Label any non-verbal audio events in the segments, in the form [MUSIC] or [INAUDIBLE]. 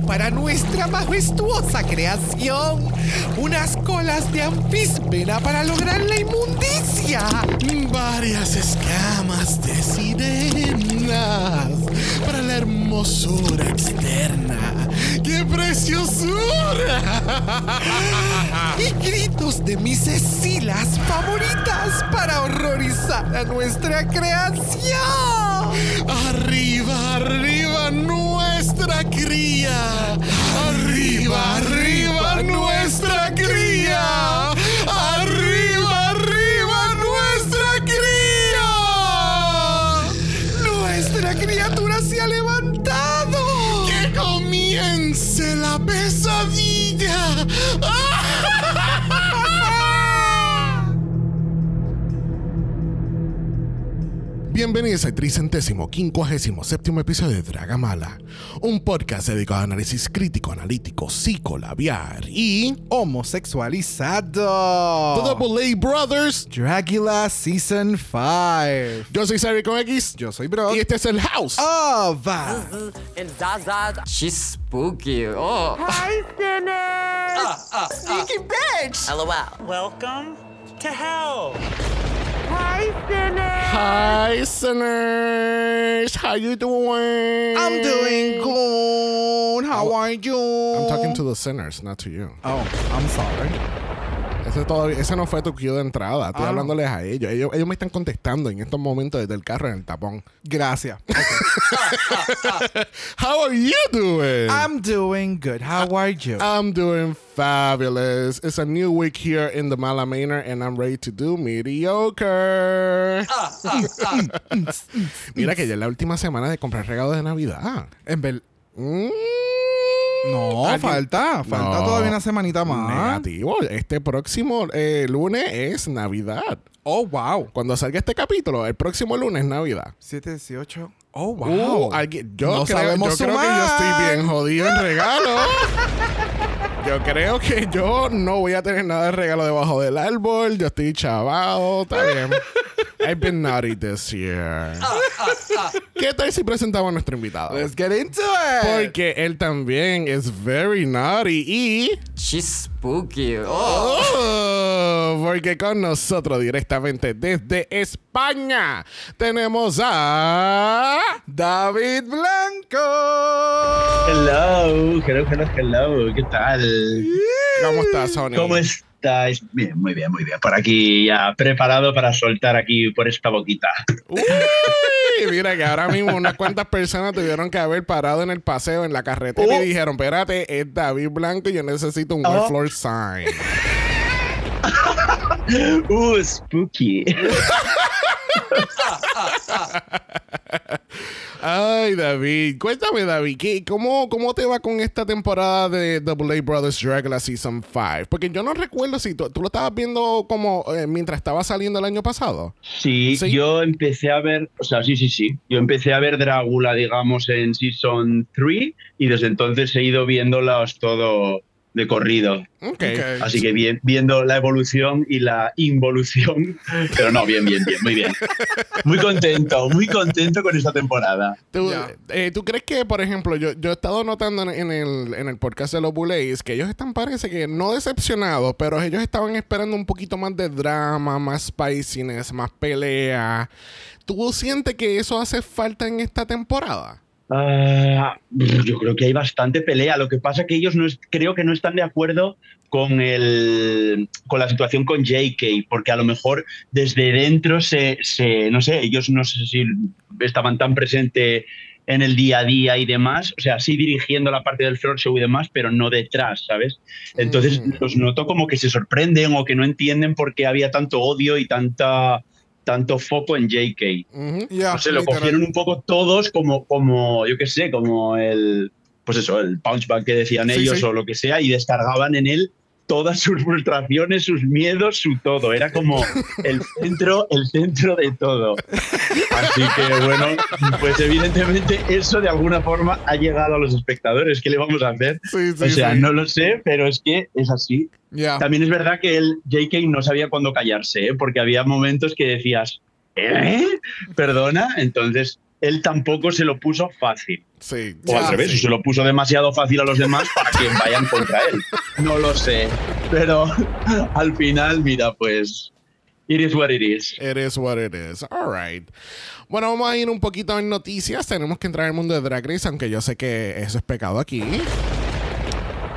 Para nuestra majestuosa creación. Unas colas de anfíspera para lograr la inmundicia. Varias escamas de sirenas para la hermosura externa. ¡Qué preciosura! Y gritos de mis Cecilas favoritas para horrorizar a nuestra creación. Arriba, arriba nuestra cría. Arriba, arriba Bienvenidos al tricentésimo quincuagésimo séptimo episodio de Dragamala, un podcast dedicado a análisis crítico, analítico, psicolabiar y Homosexualizado. The Double A Brothers. Dracula Season 5. Yo soy Sari con X Yo soy Bro. y este es el House. Oh, va. and Zaza. She's spooky. Oh. Hi, sinners! Sneaky bitch. LOL. Welcome to hell. Hi, sinners! Hi, sinners. How you doing? I'm doing good. How are you? I'm talking to the sinners, not to you. Oh, I'm sorry. Ese, todavía, ese no fue tu cue de entrada. Estoy Ah. hablándoles a ellos. ellos. Ellos me están contestando en estos momentos desde el carro en el tapón. Gracias. [LAUGHS] How are you doing? I'm doing good. How are you? I'm doing fabulous. It's a new week here in the Mala Manor, and I'm ready to do mediocre. [LAUGHS] Mira que ya es la última semana de comprar regalos de Navidad. En ver- Mm. No, ¿Alguien- falta. Falta No. todavía una semanita más. Negativo. Este próximo eh, lunes es Navidad. Oh, wow. Cuando salga este capítulo, el próximo lunes es Navidad. 7, 18. Oh, Uh, wow. alguien- yo No creo, sabemos yo creo que yo estoy bien jodido en regalo. [LAUGHS] Yo creo que yo no voy a tener nada de regalo debajo del árbol. Yo estoy chavado. Está bien. I've been naughty this year. ¿Qué tal si presentamos a nuestro invitado? Let's get into it. Porque él también es very naughty y... She's spooky. Oh. Oh, porque con nosotros directamente desde España tenemos a... David Blanco. Hello, hello, hello, hello. ¿Qué tal? ¿Cómo estás, Sony? ¿Cómo estáis? Bien, muy bien, muy bien. Por aquí ya preparado para soltar aquí por esta boquita. Uy, mira que ahora mismo unas cuantas personas tuvieron que haber parado en el paseo, en la carretera Oh. y dijeron, espérate, es David Blanco y yo necesito un Oh. wet floor sign. [LAUGHS] Uh, spooky. Ay, David. Cuéntame, David, ¿qué, cómo, ¿cómo te va con esta temporada de Double A Brothers Dragula Season 5? Porque yo no recuerdo si tú, tú lo estabas viendo como eh, mientras estaba saliendo el año pasado. Sí, Sí. yo empecé a ver, o sea, sí, sí, sí. Yo empecé a ver Drácula, digamos, en Season 3 y desde entonces he ido viéndolos todo de corrido. Ok. Así que bien, viendo la evolución y la involución. [LAUGHS] Pero no, bien, bien, bien, muy bien. Muy contento, muy contento con esta temporada. ¿Tú, eh, ¿tú crees que, por ejemplo, yo, yo he estado notando en, en el, en el podcast de los Bullets que ellos están, parece que no decepcionados, pero ellos estaban esperando un poquito más de drama, más spiciness, más pelea. ¿Tú sientes que eso hace falta en esta temporada? Ah, yo creo que hay bastante pelea. Lo que pasa que ellos no es- creo que no están de acuerdo con el con la situación con JK, porque a lo mejor desde dentro se, se no sé, ellos no sé si estaban tan presentes en el día a día y demás, o sea, sí dirigiendo la parte del floor show y demás, pero no detrás, ¿sabes? Entonces Mm. los noto como que se sorprenden o que no entienden por qué había tanto odio y tanta tanto foco en JK. No sé, lo cogieron un poco todos como, como yo qué sé, como el, pues eso, el punchback que decían Sí, ellos sí. o lo que sea, y descargaban en él todas sus frustraciones, sus miedos, su todo. Era como el centro, el centro de todo. Así que bueno, pues evidentemente eso de alguna forma ha llegado a los espectadores. ¿Qué le vamos a hacer? Sí, sí, o sea, sí. no lo sé, pero es que es así. Ya. También es verdad que el JK no sabía cuándo callarse, ¿eh? porque había momentos que decías, ¿eh? ¿Perdona? Entonces, él tampoco se lo puso fácil. Sí. O al revés, sí. se lo puso demasiado fácil a los demás para que vayan contra él. [LAUGHS] No lo sé. Pero [LAUGHS] al final, mira, pues. It is what it is. It is what it is. All right. Bueno, vamos a ir un poquito en noticias. Tenemos que entrar en el mundo de Drag Race, aunque yo sé que eso es pecado aquí.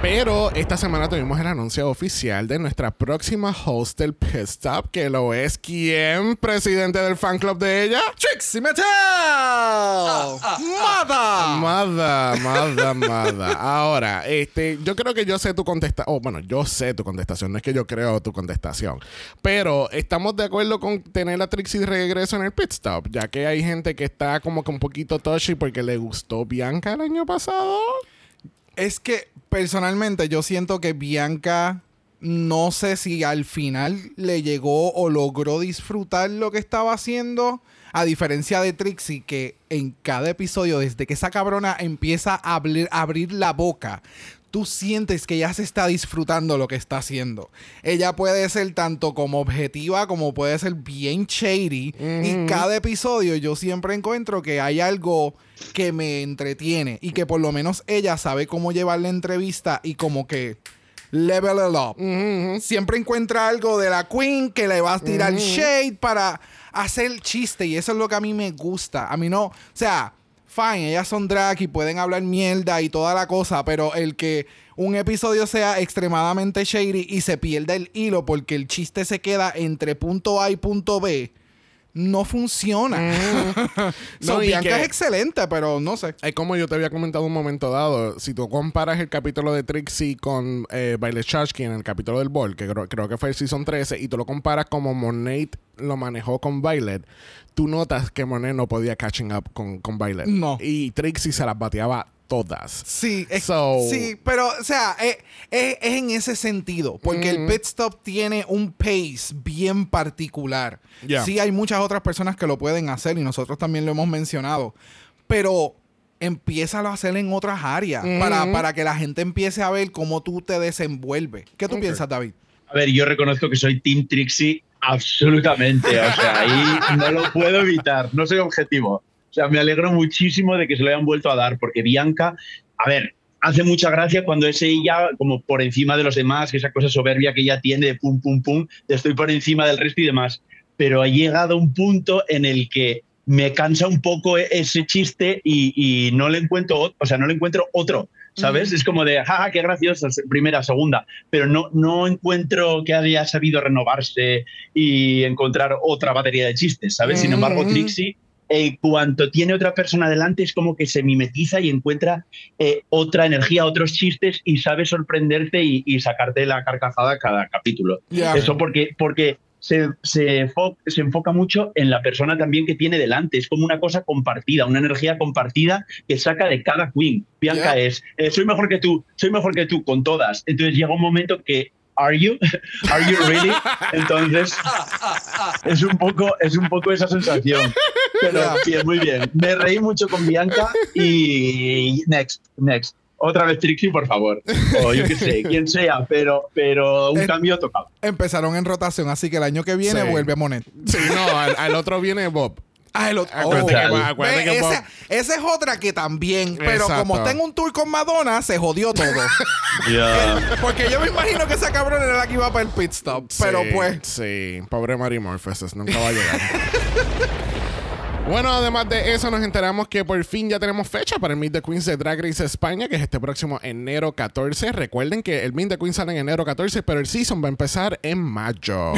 Pero esta semana tuvimos el anuncio oficial de nuestra próxima host del Pit Stop, que lo es quien, presidente del fan club de ella. Trixie Mattel. Mada, mada, mada, mada. Ahora, este, yo creo que yo sé tu contestación. Oh, bueno, yo sé tu contestación. No es que yo creo tu contestación. Pero estamos de acuerdo con tener a Trixie de regreso en el pit stop, ya que hay gente que está como que un poquito touchy porque le gustó Bianca el año pasado. Es que personalmente yo siento que Bianca no sé si al final le llegó o logró disfrutar lo que estaba haciendo. A diferencia de Trixie, que en cada episodio, desde que esa cabrona empieza a abrir, abrir la boca, tú sientes que ella se está disfrutando lo que está haciendo. Ella puede ser tanto como objetiva como puede ser bien shady. Y cada episodio yo siempre encuentro que hay algo que me entretiene y que por lo menos ella sabe cómo llevar la entrevista y como que level it up. Siempre encuentra algo de la queen que le va a tirar shade para hacer chiste y eso es lo que a mí me gusta. A mí no, o sea, fine, ellas son drag y pueden hablar mierda y toda la cosa, pero el que un episodio sea extremadamente shady y se pierda el hilo porque el chiste se queda entre punto A y punto B, no funciona. [LAUGHS] So, No, Bianca que- es excelente, pero no sé. Es como yo te había comentado un momento dado, si tú comparas el capítulo de Trixie con eh, Baile Chachki en el capítulo del Ball, que creo, creo que fue el Season 13, y tú lo comparas como Monet lo manejó con Violet, tú notas que Monet no podía catching up con, con Violet. No. Y Trixie se las bateaba todas. Sí, es- So- sí, pero, o sea, es, es- es en ese sentido, porque el pit stop tiene un pace bien particular. Sí, hay muchas otras personas que lo pueden hacer y nosotros también lo hemos mencionado, pero empieza a hacer en otras áreas para, para que la gente empiece a ver cómo tú te desenvuelves. ¿Qué tú piensas, David? A ver, yo reconozco que soy Team Trixie absolutamente. O sea, ahí no lo puedo evitar. No soy objetivo. O sea, me alegro muchísimo de que se lo hayan vuelto a dar, porque Bianca, a ver, hace mucha gracia cuando es ella como por encima de los demás, que esa cosa soberbia que ella tiene de pum, pum, pum, de estoy por encima del resto y demás. Pero ha llegado un punto en el que me cansa un poco e- ese chiste y, y no le encuentro, o sea, no le encuentro otro. ¿Sabes? Es como de, jaja, qué graciosa, primera, segunda, pero no, no encuentro que haya sabido renovarse y encontrar otra batería de chistes, ¿sabes? Sin embargo. Trixie, en cuanto tiene otra persona delante, es como que se mimetiza y encuentra eh, otra energía, otros chistes y sabe sorprenderte y, y sacarte la carcajada cada capítulo. Eso porque, porque se, se, se enfoca mucho en la persona también que tiene delante. Es como una cosa compartida, una energía compartida que saca de cada queen. Bianca Ya. es, eh, soy mejor que tú, soy mejor que tú, con todas. Entonces llega un momento que, ¿are you? [LAUGHS] ¿Are you really? Entonces es un poco, es un poco esa sensación. Pero bien, muy bien. Me reí mucho con Bianca y next, next. Otra vez Trixie, por favor. O yo qué sé, quien sea, pero, pero un Eh, cambio tocaba. Empezaron en rotación, así que el año que viene Sí. vuelve a Monet. Sí, no, al, al otro viene Bob. Ah, el otro. Ve, acuérdate que esa, esa es otra que también, pero Exacto. como está en un tour con Madonna, se jodió todo. [LAUGHS] [LAUGHS] Porque yo me imagino que esa cabrona era la que iba para el pit stop. Pero pues, Sí, pobre Mary Morpheus, nunca va a llegar. [LAUGHS] Bueno, además de eso, nos enteramos que por fin ya tenemos fecha para el Meet the Queens de Drag Race España, que es este próximo enero 14. Recuerden que el Meet the Queens sale en enero 14, pero el season va a empezar en mayo.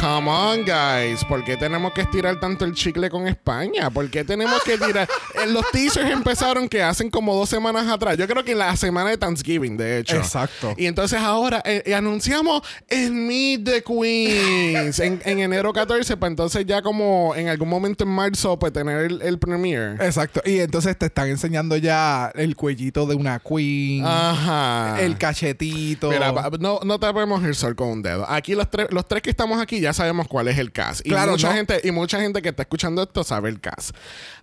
Come on, guys. ¿Por qué tenemos que estirar tanto el chicle con España? ¿Por qué tenemos que tirar? [LAUGHS] Eh, Los teasers empezaron que hacen como dos semanas atrás. Yo creo que en la semana de Thanksgiving, de hecho. Exacto. Y entonces ahora eh, eh, anunciamos en Meet the Queens en, en enero 14, para entonces ya como en algún momento en marzo, pues tener el, el premiere. Exacto. Y entonces te están enseñando ya el cuellito de una queen, Ajá. el cachetito. Mira, no, no tapemos el sol con un dedo. Aquí los tres, los tres que estamos aquí ya sabemos cuál es el cast. Y mucha ¿no? gente, y mucha gente que está escuchando esto sabe el cast.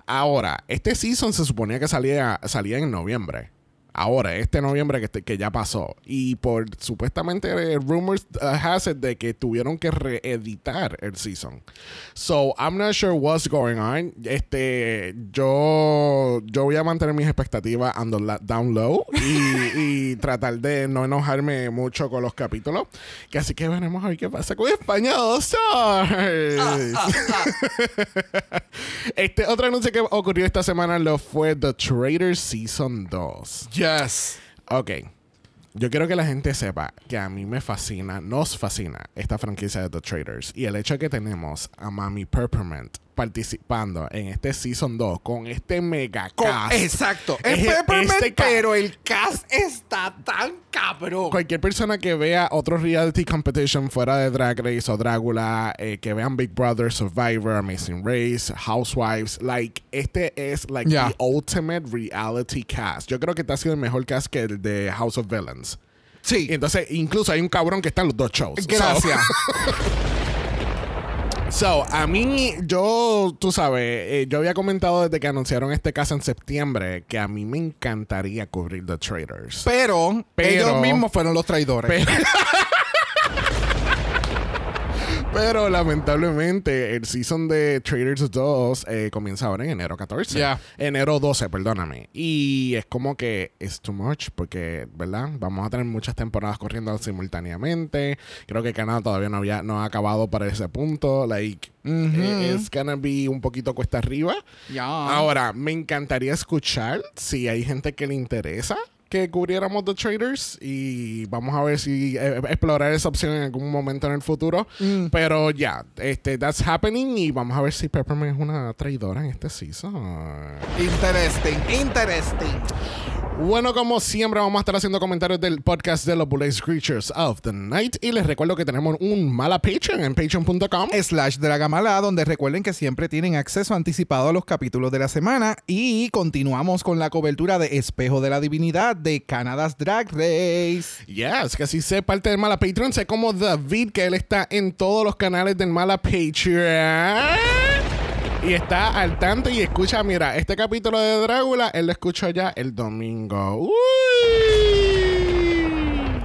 Ahora, este season se suponía que salía, salía en noviembre. Ahora, este noviembre que, este- que ya pasó. Y por supuestamente eh, rumors uh, has it de que tuvieron que reeditar el season. So, I'm not sure what's going on. Este, yo, yo voy a mantener mis expectativas la- down low y, [LAUGHS] y tratar de no enojarme mucho con los capítulos. Que así que veremos a ver qué pasa con España All Stars. [LAUGHS] [LAUGHS] este otro anuncio que ocurrió esta semana lo fue The Trader Season 2. Yes. Ok. Yo quiero que la gente sepa que a mí me fascina, nos fascina esta franquicia de The Traders. Y el hecho de que tenemos a Mami Peppermint participando en este Season 2 con este mega Con- cast. exacto. Es Es- Peppermint, este pero el cast está tan cabrón. Cualquier persona que vea otro reality competition fuera de Drag Race o Drácula, eh, que vean Big Brother, Survivor, Amazing Race, Housewives, like, este es like Yeah. the ultimate reality cast. Yo creo que este ha sido el mejor cast que el de House of Villains. Sí. Y entonces, incluso hay un cabrón que está en los dos shows. Gracias. So, [LAUGHS] a mí, yo, tú sabes, eh, yo había comentado desde que anunciaron este caso en septiembre que a mí me encantaría cubrir The Traders. pero, Pero- ellos mismos fueron los traidores. Pero, pero, lamentablemente el season de Traders 2 eh, comienza ahora en enero 14. Ya. Enero 12, perdóname. Y es como que es too much porque, ¿verdad? Vamos a tener muchas temporadas corriendo simultáneamente. Creo que Canadá todavía no, había, no ha acabado para ese punto. Like, eh, it's gonna be un poquito cuesta arriba. Ya. Ahora, me encantaría escuchar si hay gente que le interesa que cubriéramos The Traders y vamos a ver si eh, explorar esa opción en algún momento en el futuro. Mm. Pero ya, este, that's happening y vamos a ver si Peppermint es una traidora en este season. Interesting, interesting. Bueno, como siempre, vamos a estar haciendo comentarios del podcast de los Bullies Creatures of the Night. Y les recuerdo que tenemos un mala Patreon en patreon.com. slash Dragamala, donde recuerden que siempre tienen acceso anticipado a los capítulos de la semana. Y continuamos con la cobertura de Espejo de la Divinidad de Canada's Drag Race. Yes, que si sé parte del Mala Patreon, sé como David, que él está en todos los canales del Mala Patreon. Y está al tanto y escucha, mira, este capítulo de Drácula, él lo escuchó ya el domingo. Uy.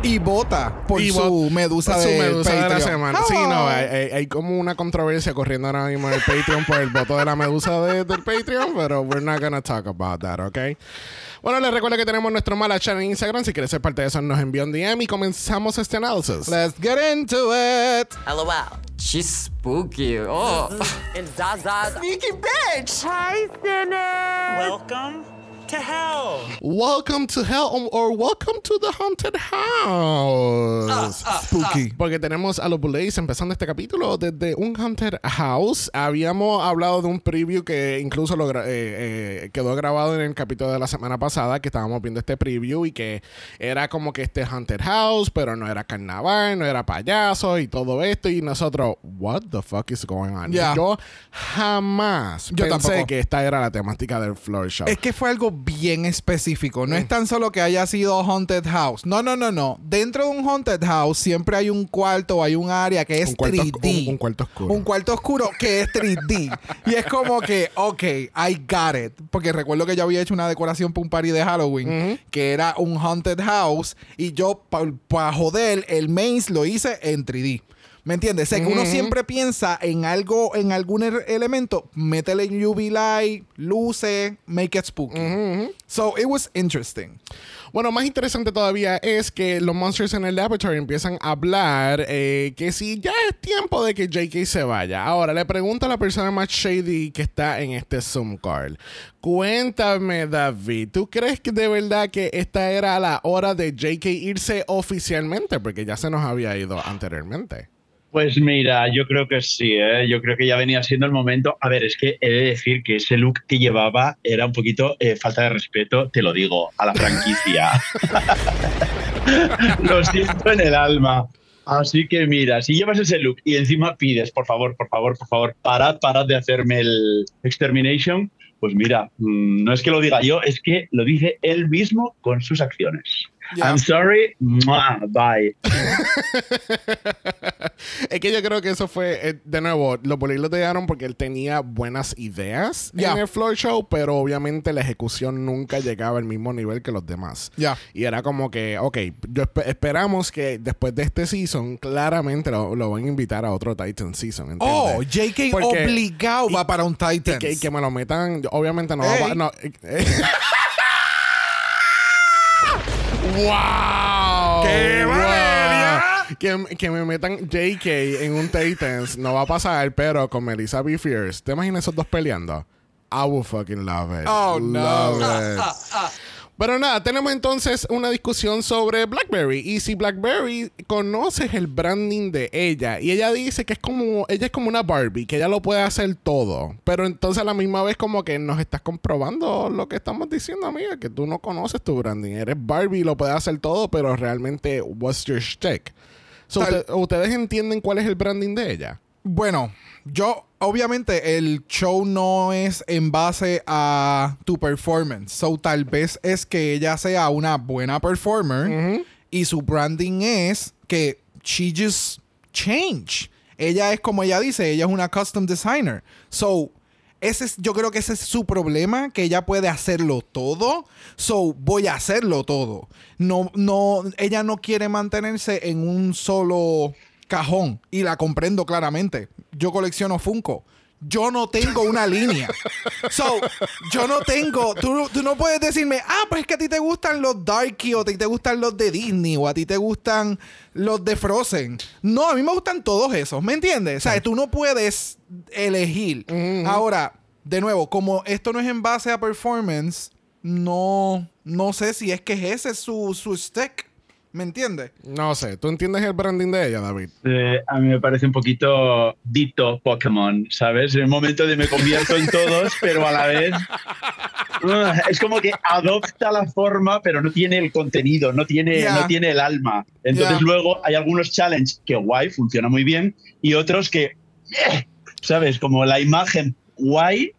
Y vota por Y su vo- medusa, por su de, medusa de la Patreon. semana. Sí, no, hay, hay- hay como una controversia corriendo ahora mismo en el Patreon por el voto de la medusa de- del Patreon, pero we're not gonna talk about that, ¿ok? Bueno, les recuerdo que tenemos nuestro mala chat en Instagram. Si quieres ser parte de eso, nos envía un DM y comenzamos este análisis. Let's get into it. LOL. She's spooky. Oh. [LAUGHS] And Zaza. Sneaky bitch. Hi, Sinner. Welcome to hell. Welcome to hell um, or welcome to the haunted house. Spooky. Porque tenemos a los Bullays empezando este capítulo desde un haunted house. Habíamos hablado de un preview que incluso lo gra- eh, eh, quedó grabado en el capítulo de la semana pasada, que estábamos viendo este preview y que era como que este haunted house, pero no era carnaval, no era payaso y todo esto. Y nosotros, what the fuck is going on? Yo jamás Yo pensé tampoco. que esta era la temática del floor show. Es que fue algo bien específico. No es tan solo que haya sido Haunted House. No, no, no, no. Dentro de un Haunted House siempre hay un cuarto, hay un área que es Un cuarto 3D. un- un cuarto oscuro. Un cuarto oscuro que es 3D. y es como que, ok, I got it. Porque recuerdo que yo había hecho una decoración para un party de Halloween que era un Haunted House y yo, para joder, el maze lo hice en 3D. ¿Me entiendes? O sea, que uno siempre piensa en algo, en algún er- elemento, métele UV light, luces, make it spooky. So it was interesting. Bueno, más interesante todavía es que los monsters en el laboratory empiezan a hablar eh, que si ya es tiempo de que JK se vaya. Ahora, le pregunto a la persona más shady que está en este Zoom call. Cuéntame, David, ¿tú crees que de verdad que esta era la hora de JK irse oficialmente? Porque ya se nos había ido anteriormente. Pues mira, yo creo que sí, ¿eh? yo creo que ya venía siendo el momento. A ver, es que he de decir que ese look que llevaba era un poquito eh, falta de respeto, te lo digo, a la franquicia. [LAUGHS] lo siento en el alma. Así que mira, si llevas ese look y encima pides, por favor, por favor, por favor, parad, parad de hacerme el Extermination, pues mira, mm, no es que lo diga yo, es que lo dice él mismo con sus acciones. I'm sorry, Mua, bye. [LAUGHS] es que yo creo que eso fue, eh, de nuevo, los bullies lo dejaron porque él tenía buenas ideas Ya. en el floor show, pero obviamente la ejecución nunca llegaba al mismo nivel que los demás. Ya. Y era como que, ok, yo esperamos que después de este season, claramente lo, lo van a invitar a otro Titan season. ¿entiendes? Oh, JK Porque- obligado y- va para un Titan. que, que me lo metan, obviamente no va no, eh. [LAUGHS] ¡Wow! ¡Qué Wow. Valeria! Que, que me metan JK en un Titans no va a pasar, pero con Melissa B. Fierce. ¿Te imaginas esos dos peleando? I will fucking love it. Oh, no. Love it. Pero nada, tenemos entonces una discusión sobre BlackBerry. Y si BlackBerry conoces el branding de ella, y ella dice que es como, ella es como una Barbie, que ella lo puede hacer todo. Pero entonces a la misma vez como que nos estás comprobando lo que estamos diciendo, amiga, que tú no conoces tu branding. Eres Barbie y lo puedes hacer todo, pero realmente, what's your shtick? So, usted- ¿Ustedes entienden cuál es el branding de ella? Bueno, yo, obviamente, el show no es en base a tu performance. So, tal vez es que ella sea una buena performer y su branding es que she just change. Ella es como ella dice, ella es una custom designer. So, ese es, yo creo que ese es su problema, que ella puede hacerlo todo. So, voy a hacerlo todo. No, no, ella no quiere mantenerse en un solo cajón. Y la comprendo claramente. Yo colecciono Funko. Yo no tengo una línea. So, yo no tengo. Tú, tú no puedes decirme, ah, pues es que a ti te gustan los Darky o a ti te gustan los de Disney o a ti te gustan los de Frozen. No, a mí me gustan todos esos, ¿me entiendes? O sea, tú no puedes elegir. Ahora, de nuevo, como esto no es en base a performance, no, no sé si es que ese es su, su stick. ¿Me entiendes? No sé, ¿tú entiendes el branding de ella, David? Eh, a mí me parece un poquito dito Pokémon, ¿sabes? En el momento de me convierto en todos, pero a la vez uh, es como que adopta la forma, pero no tiene el contenido, no tiene, no tiene el alma. Entonces luego hay algunos challenges que guay, funciona muy bien, y otros que, eh, ¿sabes? Como la imagen guay,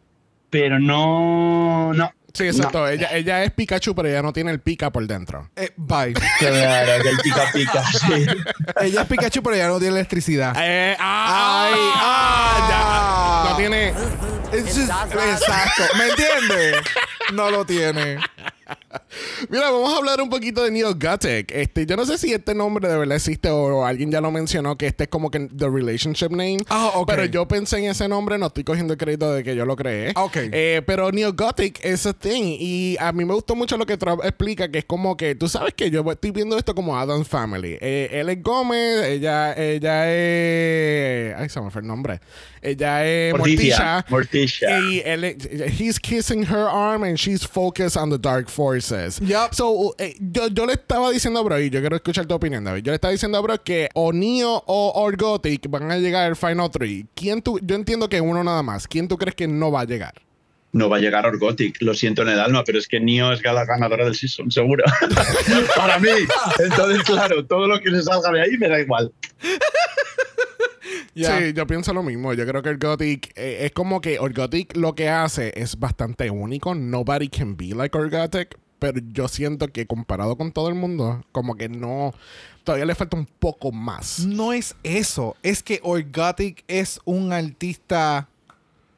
pero no... no. Sí, exacto. Ella, ella es Pikachu, pero ella no tiene el pica por dentro. Eh, bye. [LAUGHS] Claro, que el pica pica, [LAUGHS] sí. Ella es Pikachu, pero ya no tiene electricidad. Eh, ah, Ay, ah, ya. No tiene. Just- exacto. ¿Me entiendes? No lo tiene. Mira, vamos a hablar un poquito de Neo Gothic. Este, yo no sé si este nombre de verdad existe o alguien ya lo mencionó, que este es como que the relationship name. Ah, ok. Pero yo pensé en ese nombre, no estoy cogiendo el crédito de que yo lo creé. Ok. Eh, pero Neo Gothic es a thing. Y a mí me gustó mucho lo que Trump explica, que es como que tú sabes que yo estoy viendo esto como Adam's Family. Eh, él es Gómez, ella, ella es. Ay, se me fue el nombre. Ella es Morticia. Morticia. Morticia. Y él, he's kissing her arm and she's focused on the dark forces. Yup. So, eh, yo, yo le estaba diciendo a Bro, y yo quiero escuchar tu opinión, David. Yo le estaba diciendo a Bro que o Neo o Orgotic van a llegar al Final 3. ¿Quién tú, yo entiendo que uno nada más. ¿Quién tú crees que no va a llegar? no va a llegar Orgotic, lo siento en el alma, pero es que Nio es la ganadora del season, seguro. [LAUGHS] [LAUGHS] Para mí. Entonces, claro, todo lo que se salga de ahí me da igual. [LAUGHS] Sí, yo pienso lo mismo. Yo creo que Orgotic eh, es como que Orgotic lo que hace es bastante único. Nobody can be like Orgotic. Pero yo siento que comparado con todo el mundo, como que no. Todavía le falta un poco más. No es eso. Es que Orgotic es un artista.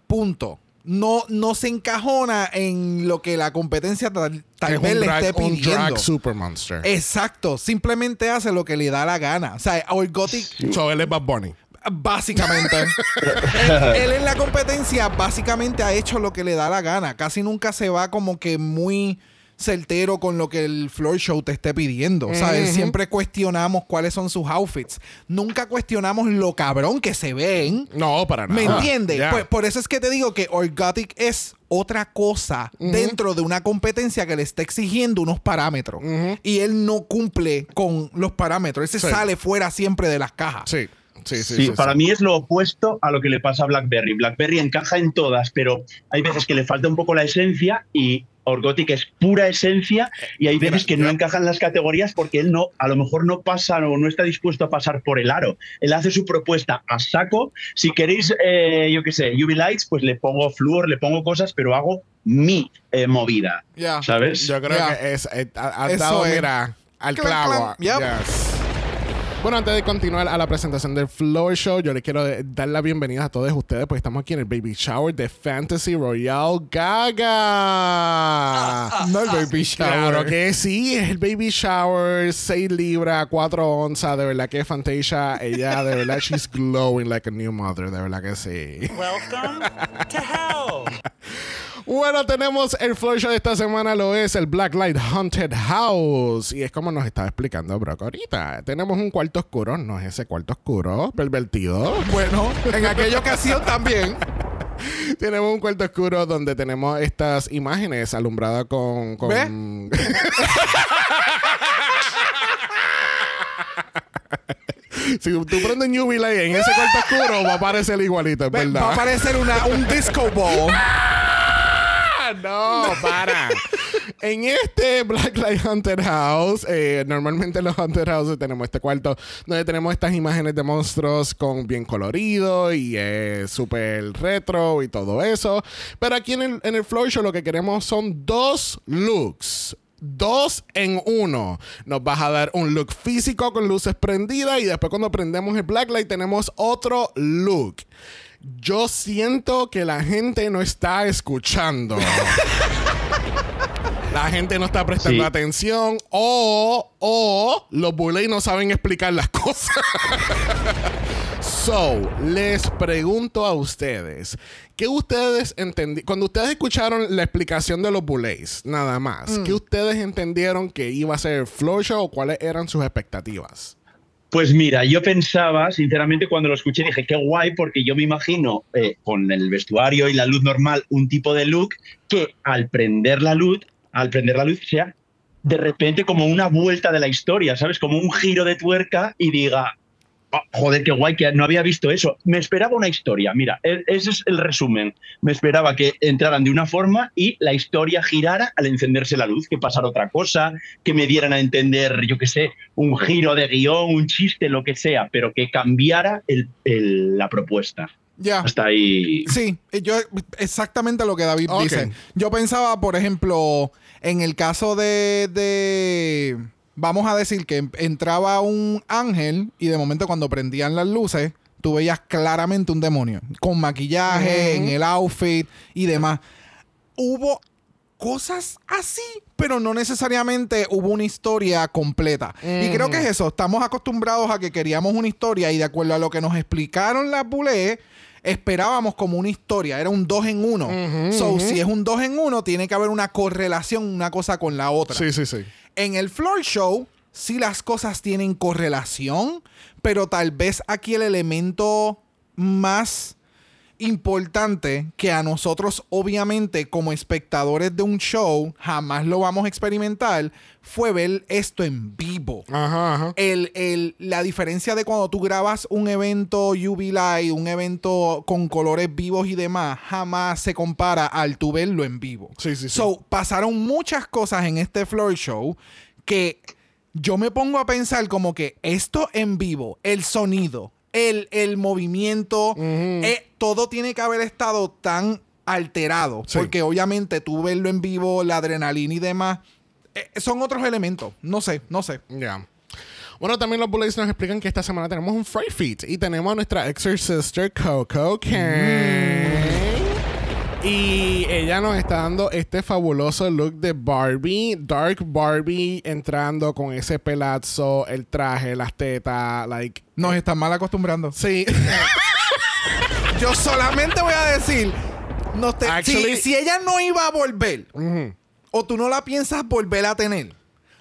Punto. No, no se encajona en lo que la competencia tal, tal vez un le drag, esté un pidiendo. drag super monster. Exacto. Simplemente hace lo que le da la gana. O sea, Orgotic So, él es Bad Bunny. Básicamente. [LAUGHS] él, él en la competencia básicamente ha hecho lo que le da la gana. Casi nunca se va como que muy certero con lo que el floor show te esté pidiendo. ¿sabes? Siempre cuestionamos cuáles son sus outfits. Nunca cuestionamos lo cabrón que se ven. No, para nada. ¿Me entiendes? Pues, por eso es que te digo que Orgotic es otra cosa dentro de una competencia que le está exigiendo unos parámetros. Y él no cumple con los parámetros. Él se Sí. sale fuera siempre de las cajas. Sí. Sí, sí, Sí, sí, para sí. mí es lo opuesto a lo que le pasa a BlackBerry. BlackBerry encaja en todas, pero hay veces que le falta un poco la esencia y Orgotic es pura esencia y hay veces que no encajan las categorías porque él no, a lo mejor no pasa o no está dispuesto a pasar por el aro. Él hace su propuesta a saco. Si queréis, eh, yo qué sé, UV Lights, pues le pongo Fluor, le pongo cosas, pero hago mi eh, movida. Ya. ¿Sabes? Yo creo que es, eh, ha, ha Eso dado, mira, al Clan, clavo. clan. Yep. Yes. Bueno, antes de continuar a la presentación del Floor Show, yo les quiero dar la bienvenida a todos ustedes, porque estamos aquí en el Baby Shower de Fantasy Royale Gaga. No el baby shower. Claro que sí, es el Baby Shower, 6 libras, 4 onzas, de verdad que Fantasia, ella de verdad, she's glowing like a new mother, de verdad que sí. Welcome to hell. Bueno, tenemos el floor show de esta semana, lo es el Blacklight Haunted House. Y es como nos estaba explicando Brock ahorita. Tenemos un cuarto oscuro, no es ese cuarto oscuro, pervertido. Bueno, en aquella ocasión también. [LAUGHS] tenemos un cuarto oscuro donde tenemos estas imágenes alumbradas con... con... [LAUGHS] si tú prendes UV light en ese cuarto oscuro, va a aparecer igualito, es Ve- verdad. Va a parecer una, un disco ball. [LAUGHS] No, para. en este Blacklight Hunter House, eh, normalmente en los Hunter Houses tenemos este cuarto donde tenemos estas imágenes de monstruos con bien colorido y súper retro y todo eso. Pero aquí en el, en el Floor Show lo que queremos son dos looks. Dos en uno. Nos vas a dar un look físico con luces prendidas y después cuando prendemos el blacklight tenemos otro look. Yo siento que la gente no está escuchando. [LAUGHS] La gente no está prestando Sí. atención o, o los bullies no saben explicar las cosas. [LAUGHS] so, les pregunto a ustedes, ¿qué ustedes entendieron? Cuando ustedes escucharon la explicación de los bullies, nada más, ¿qué ustedes entendieron que iba a ser show o cuáles eran sus expectativas? Pues mira, yo pensaba, sinceramente, cuando lo escuché, dije, qué guay, porque yo me imagino eh, con el vestuario y la luz normal un tipo de look que al prender la luz, al prender la luz sea de repente como una vuelta de la historia, ¿sabes? Como un giro de tuerca y diga, "Oh, joder, qué guay, que no había visto eso. Me esperaba una historia, mira, e- ese es el resumen. Me esperaba que entraran de una forma y la historia girara al encenderse la luz, que pasara otra cosa, que me dieran a entender, yo qué sé, un giro de guion, un chiste, lo que sea, pero que cambiara el- el- la propuesta. Ya. Hasta ahí. Sí, yo exactamente lo que David dice. Yo pensaba, por ejemplo, en el caso de, de- vamos a decir que entraba un ángel y de momento cuando prendían las luces, tú veías claramente un demonio con maquillaje, en el outfit y demás. Hubo cosas así, pero no necesariamente hubo una historia completa. Y creo que es eso, estamos acostumbrados a que queríamos una historia y de acuerdo a lo que nos explicaron las bulés, esperábamos como una historia, era un dos en uno. so, si es un dos en uno, tiene que haber una correlación una cosa con la otra. Sí, sí, sí. En el floor show, sí las cosas tienen correlación, pero tal vez aquí el elemento más importante que a nosotros, obviamente, como espectadores de un show, jamás lo vamos a experimentar, fue ver esto en vivo. Ajá, ajá. El, el- la diferencia de cuando tú grabas un evento UV Light, un evento con colores vivos y demás, jamás se compara al tú verlo en vivo. Sí, sí, sí. So, pasaron muchas cosas en este floor show que yo me pongo a pensar como que esto en vivo, el sonido, el, el movimiento, eh, todo tiene que haber estado tan alterado. Sí. Porque obviamente tú verlo en vivo, la adrenalina y demás, eh, son otros elementos. No sé, no sé. Ya. Bueno, también los Bullets nos explican que esta semana tenemos un Free Feet y tenemos a nuestra exer sister Coco Kane. Y ella nos está dando este fabuloso look de Barbie, Dark Barbie, entrando con ese pelazo, el traje, las tetas, like. Nos están mal acostumbrando. Sí. [LAUGHS] Yo solamente voy a decir, no te- Actually- si, si ella no iba a volver, o tú no la piensas volver a tener,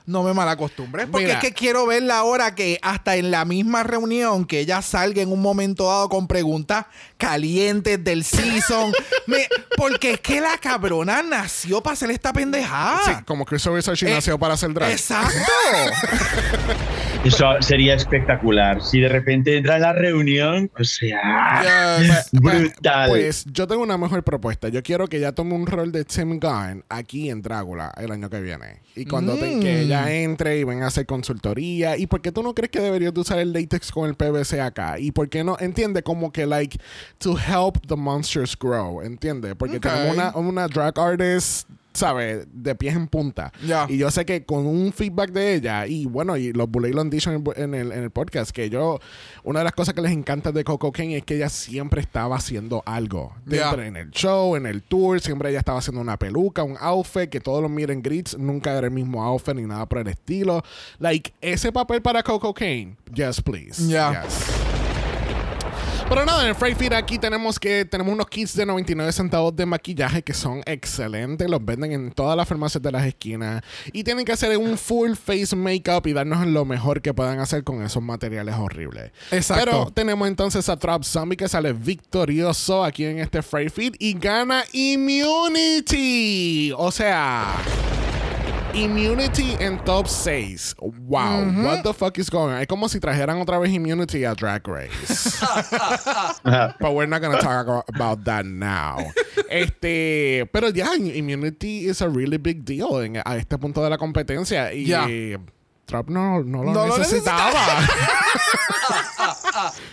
no me malacostumbres. Porque Mira. es que quiero verla ahora que hasta en la misma reunión que ella salga en un momento dado con preguntas calientes del season. [LAUGHS] Me- porque es que la cabrona nació para hacer esta pendejada. Sí, como Christopher Sachi Eh, nació para hacer drag. Exacto. [LAUGHS] Eso sería espectacular. Si de repente entra en la reunión, o sea, Pues- brutal. Pues yo tengo una mejor propuesta. Yo quiero que ella tome un rol de Tim Gunn aquí en Drácula el año que viene. Y cuando te- Mm. que ella entre y venga a hacer consultoría. ¿Y por qué tú no crees que deberías de usar el latex con el PVC acá? ¿Y por qué no? Entiende como que, like, to help the monsters grow. ¿Entiende? Porque Ok. tenemos una, una drag artist. ¿Sabes? De pies en punta. Ya. Y yo sé que con un feedback de ella, y bueno, y los Bullet lo han dicho en, en el, en el podcast, que yo, una de las cosas que les encanta de Coco Kane es que ella siempre estaba haciendo algo. Ya. Dentro, En el show, en el tour, siempre ella estaba haciendo una peluca, un outfit, que todos los miren grits, nunca era el mismo outfit ni nada por el estilo. Like, ese papel para Coco Kane, yes, please. Ya. Yes. Pero nada, en el Freight Feed aquí tenemos que tenemos unos kits de 99 centavos de maquillaje que son excelentes. Los venden en todas las farmacias de las esquinas. Y tienen que hacer un full face makeup y darnos lo mejor que puedan hacer con esos materiales horribles. Exacto. Pero tenemos entonces a Trap Zombie que sale victorioso aquí en este Freight Feed y gana Immunity. O sea. Immunity en top 6. Wow, what the fuck is going on? Es como si trajeran otra vez Immunity a Drag Race. [LAUGHS] But we're not gonna talk abo- about that now. este, pero ya, Immunity is a really big deal en- a este punto de la competencia. Y Ya. Trump no, no lo No lo necesitaba. [LAUGHS]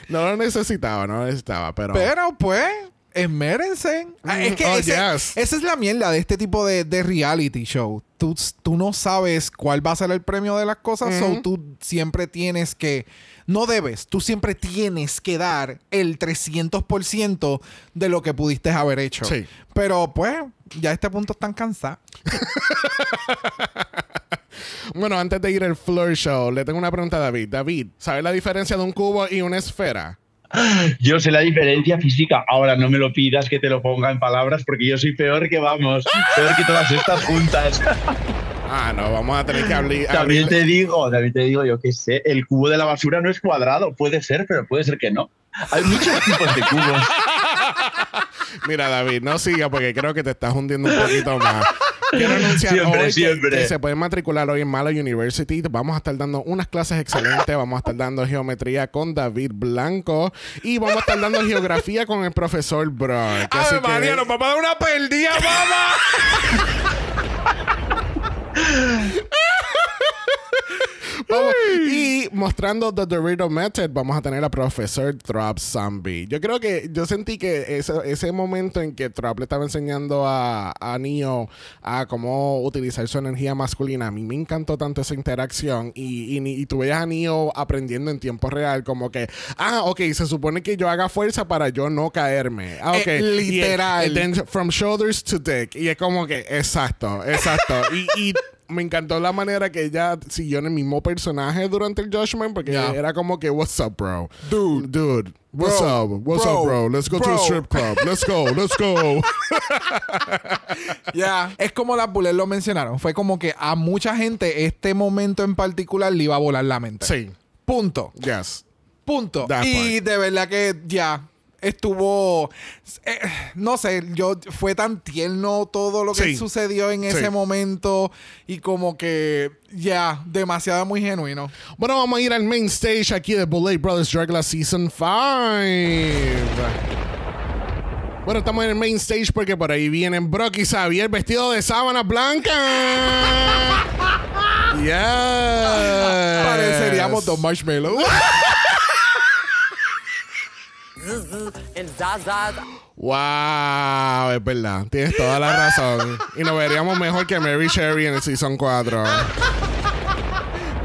no lo necesitaba, no lo necesitaba, pero... Pero pues, esmérense. Ah, es que Oh, ese- yes. esa es la mierda de este tipo de, de reality show. Tú, tú no sabes cuál va a ser el premio de las cosas, so tú siempre tienes que. No debes, tú siempre tienes que dar el 300% de lo que pudiste haber hecho. Sí. Pero pues, ya a este punto están cansados. [LAUGHS] Bueno, antes de ir al Floor Show, le tengo una pregunta a David. David, ¿sabes la diferencia de un cubo y una esfera? Yo sé la diferencia física. Ahora no me lo pidas que te lo ponga en palabras porque yo soy peor que vamos, peor que todas estas juntas. Ah, no, vamos a tener que abrir. También te digo, también te digo, yo qué sé, el cubo de la basura no es cuadrado, puede ser, pero puede ser que no. Hay muchos tipos de cubos. [LAUGHS] Mira, David, no siga porque creo que te estás hundiendo un poquito más. Quiero [LAUGHS] anunciar Siempre, hoy que- siempre. Que, se pueden matricular hoy en Mala University. Vamos a estar dando unas clases excelentes. Vamos a estar dando geometría con David Blanco. Y vamos a estar dando geografía con el profesor Brock. Así ¡Ave que- María, nos vamos a dar una perdida, mamá! [LAUGHS] Vamos- y mostrando The Dorito Method, vamos a tener a profesor Trop Zombie. Yo creo que yo sentí que ese, ese momento en que Trop le estaba enseñando a, a Neo a cómo utilizar su energía masculina, a mí me encantó tanto esa interacción. Y, y, y tú veías a Neo aprendiendo en tiempo real, como que, ah, ok, se supone que yo haga fuerza para yo no caerme. Ah, ok. Eh, literal. y then from shoulders to dick. Y es como que, exacto, exacto. y, y me encantó la manera que ella siguió en el mismo personaje durante el Judgment, porque Ya. era como que, what's up, bro? Dude. Dude. What's Bro. up? What's Bro. up, bro? Let's go to a strip club. Let's go, let's go. [LAUGHS] Ya. Es como las Bullet lo mencionaron. Fue como que a mucha gente este momento en particular le iba a volar la mente. sí. Punto. Yes. Punto. That y de verdad que ya estuvo. eh, no sé, yo fue tan tierno todo lo que Sí. sucedió en Sí. ese momento. Y como que ya, demasiado muy genuino. Bueno, vamos a ir al main stage aquí de Bullet Brothers Dragula Season 5. Bueno, estamos en el main stage porque por ahí vienen Brock y Xavier vestidos de sábana blanca. [LAUGHS] yes. Pareceríamos dos marshmallows. [LAUGHS] [LAUGHS] Zuzu and Zaza. Wow, es verdad. Tienes toda la razón. Y nos veríamos mejor que Mary Sherry en el Season 4.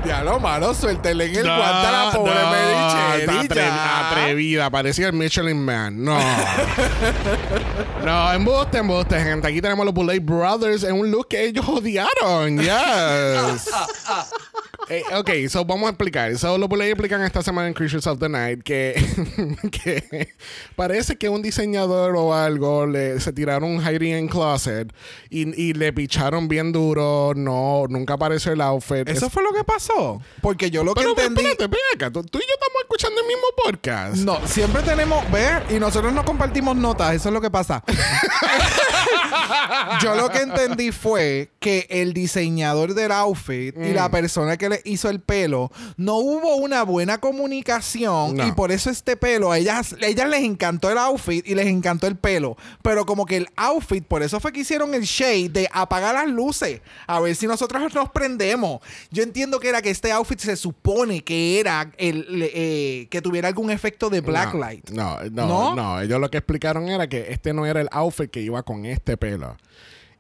ya lo malo, suéltele en el No, guante a la pobre no, Mary atre- ya. atrevida, parecía el Michelin Man. No. [LAUGHS] no, embuste, embuste, gente. Aquí tenemos los Bullet Brothers en un look que ellos odiaron. Yes. [LAUGHS] Eh, ok, so vamos a explicar. So, los Bullet explican esta semana en Creatures of the Night que, [LAUGHS] que parece que un diseñador o algo le, se tiraron un hiding in closet y, y le picharon bien duro. No, nunca apareció el outfit. ¿Eso Es- fue lo que pasó? Porque yo lo que pero entendí... espérate, ven acá. Tú, tú y yo estamos escuchando el mismo podcast. No, siempre tenemos, ver y nosotros no compartimos notas, eso es lo que pasa. [LAUGHS] Yo lo que entendí fue que el diseñador del outfit y la persona que hizo el pelo no hubo una buena comunicación No. y por eso este pelo a ellas, a ellas les encantó el outfit y les encantó el pelo, pero como que el outfit, por eso fue que hicieron el shade de apagar las luces, a ver si nosotros nos prendemos. Yo entiendo que era que este outfit se supone que era el eh, que tuviera algún efecto de blacklight. No, no, ¿No? no, Ellos lo que explicaron era que este no era el outfit que iba con este pelo.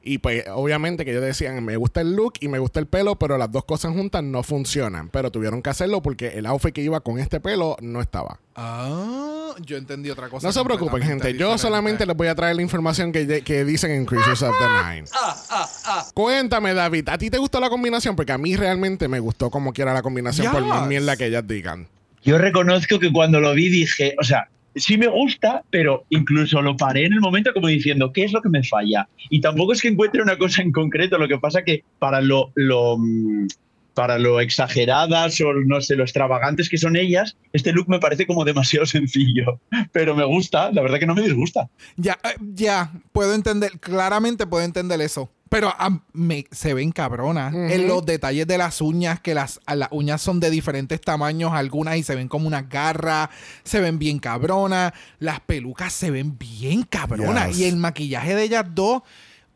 Y pues, obviamente, que ellos decían, me gusta el look y me gusta el pelo, pero las dos cosas juntas no funcionan. Pero tuvieron que hacerlo porque el outfit que iba con este pelo no estaba. Ah, yo entendí otra cosa. No se preocupen, gente. Yo solamente les voy a traer la información que, que dicen en Creatures of the Nine. Cuéntame, David, ¿a ti te gustó la combinación? Porque a mí realmente me gustó como quiera la combinación, por más Yes. mierda que ellas digan. Yo reconozco que cuando lo vi dije, o sea, sí me gusta, pero incluso lo paré en el momento como diciendo, ¿qué es lo que me falla? Y tampoco es que encuentre una cosa en concreto, lo que pasa que para lo, mm, para lo exageradas o no sé, lo extravagantes que son ellas, este look me parece como demasiado [LAUGHS] sencillo, pero me gusta, la verdad que no me disgusta. Ya, eh, ya, puedo entender, claramente puedo entender eso. Pero me, se ven cabronas. En los detalles de las uñas, que las, a las uñas son de diferentes tamaños, algunas y se ven como unas garras, se ven bien cabronas. Las pelucas se ven bien cabronas. Yes. Y el maquillaje de ellas dos,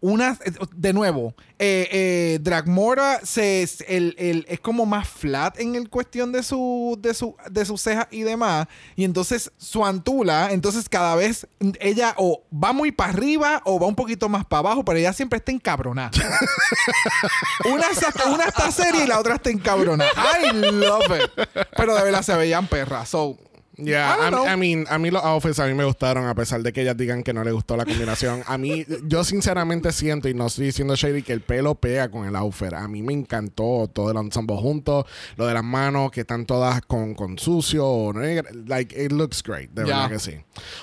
unas, eh, de nuevo, eh, eh, Dragmora se, el, el- es como más flat en el cuestión de su, de su, de sus cejas y demás. Y entonces su antula, entonces cada vez ella o va muy para arriba o va un poquito más para abajo, pero ella siempre está encabronada. [LAUGHS] una, está, una está seria y la otra está encabronada. I love it. Pero de verdad se veían perras. So, Yeah, I don't I, mean, a mí los outfits a mí me gustaron a pesar de que ellas digan que no les gustó la combinación. A mí, [LAUGHS] yo sinceramente siento, y no estoy diciendo shady, que el pelo pega con el outfit. A mí me encantó todo el ensemble junto, lo de las manos que están todas con, con sucio o negra. Like, it looks great, de Yeah. verdad que sí.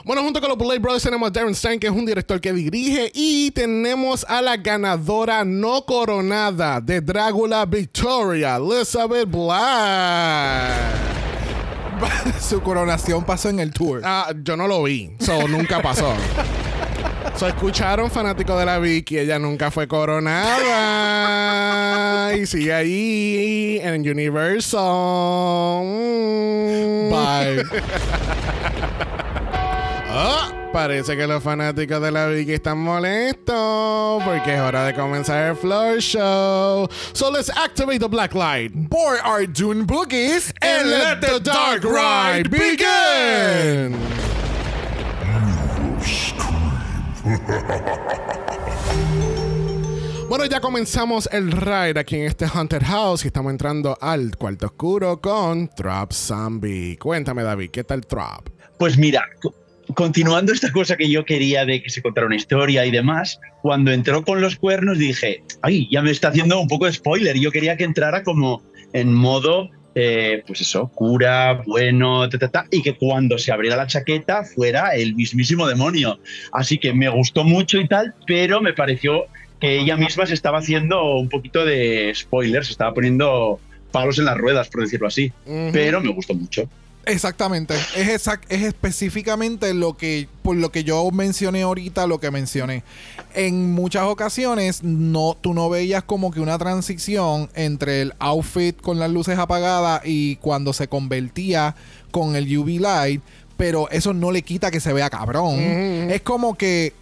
Bueno, junto con los Bullet Brothers tenemos a Darren Stein, que es un director que dirige, y tenemos a la ganadora no coronada de Drácula Victoria, Elizabeth Black. [LAUGHS] su coronación pasó en el tour. Ah, yo no lo vi. So, nunca pasó. So, escucharon fanáticos de la Vicky. Ella nunca fue coronada. y sigue ahí en Universal. Bye. [LAUGHS] Ah, parece que los fanáticos de la Vicky están molestos. Porque es hora de comenzar el floor show. So, let's activate the black light. Board our Dune Boogies And let the dark ride begin. [LAUGHS] Bueno, ya comenzamos el ride aquí en este Haunted House y estamos entrando al cuarto oscuro con Trap Zombie. Cuéntame, David, ¿qué tal Trap? Pues mira, continuando esta cosa que yo quería de que se contara una historia y demás, cuando entró con los cuernos dije, ay, ya me está haciendo un poco de spoiler. Yo quería que entrara como en modo, eh, pues eso, cura, bueno, ta, ta, ta, y que cuando se abriera la chaqueta fuera el mismísimo demonio. Así que me gustó mucho y tal, pero me pareció que ella misma se estaba haciendo un poquito de spoiler, se estaba poniendo palos en las ruedas, por decirlo así. Pero me gustó mucho. Exactamente. Es, exact- es específicamente lo que, por lo que yo mencioné ahorita, lo que mencioné. En muchas ocasiones, no, tú no veías como que una transición entre el outfit con las luces apagadas y cuando se convertía con el UV light, pero eso no le quita que se vea cabrón. Es como que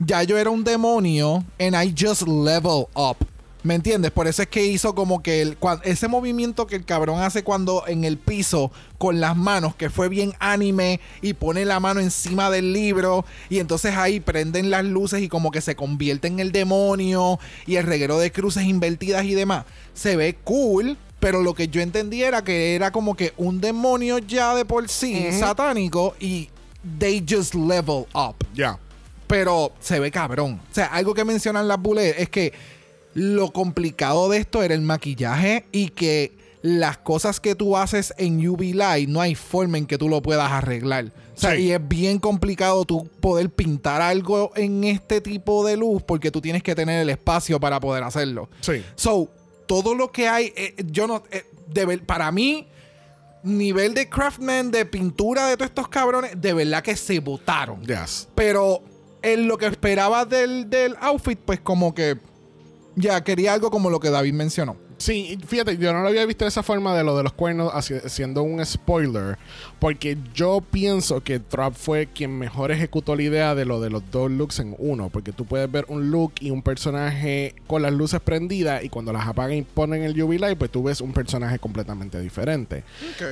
ya yo era un demonio and I just level up. ¿Me entiendes? Por eso es que hizo como que el, cua- ese movimiento que el cabrón hace cuando en el piso con las manos, que fue bien anime, y pone la mano encima del libro, y entonces ahí prenden las luces y como que se convierte en el demonio, y el reguero de cruces invertidas y demás. Se ve cool, pero lo que yo entendí era que era como que un demonio ya de por sí, satánico, y they just level up Ya. pero se ve cabrón. O sea, algo que mencionan las bullets es que lo complicado de esto era el maquillaje y que las cosas que tú haces en UV Light no hay forma en que tú lo puedas arreglar. O sea, Sí. y es bien complicado tú poder pintar algo en este tipo de luz porque tú tienes que tener el espacio para poder hacerlo. Sí. So, todo lo que hay, eh, yo no, eh, de para mí, nivel de craftman, de pintura de todos estos cabrones, de verdad que se botaron. Yes. Pero en lo que esperaba del, del outfit, pues como que ya quería algo como lo que David mencionó. Sí, fíjate, yo no lo había visto de esa forma de lo de los cuernos siendo un spoiler, porque yo pienso que Trap fue quien mejor ejecutó la idea de lo de los dos looks en uno, porque tú puedes ver un look y un personaje con las luces prendidas y cuando las apagan y ponen el UV light, pues tú ves un personaje completamente diferente.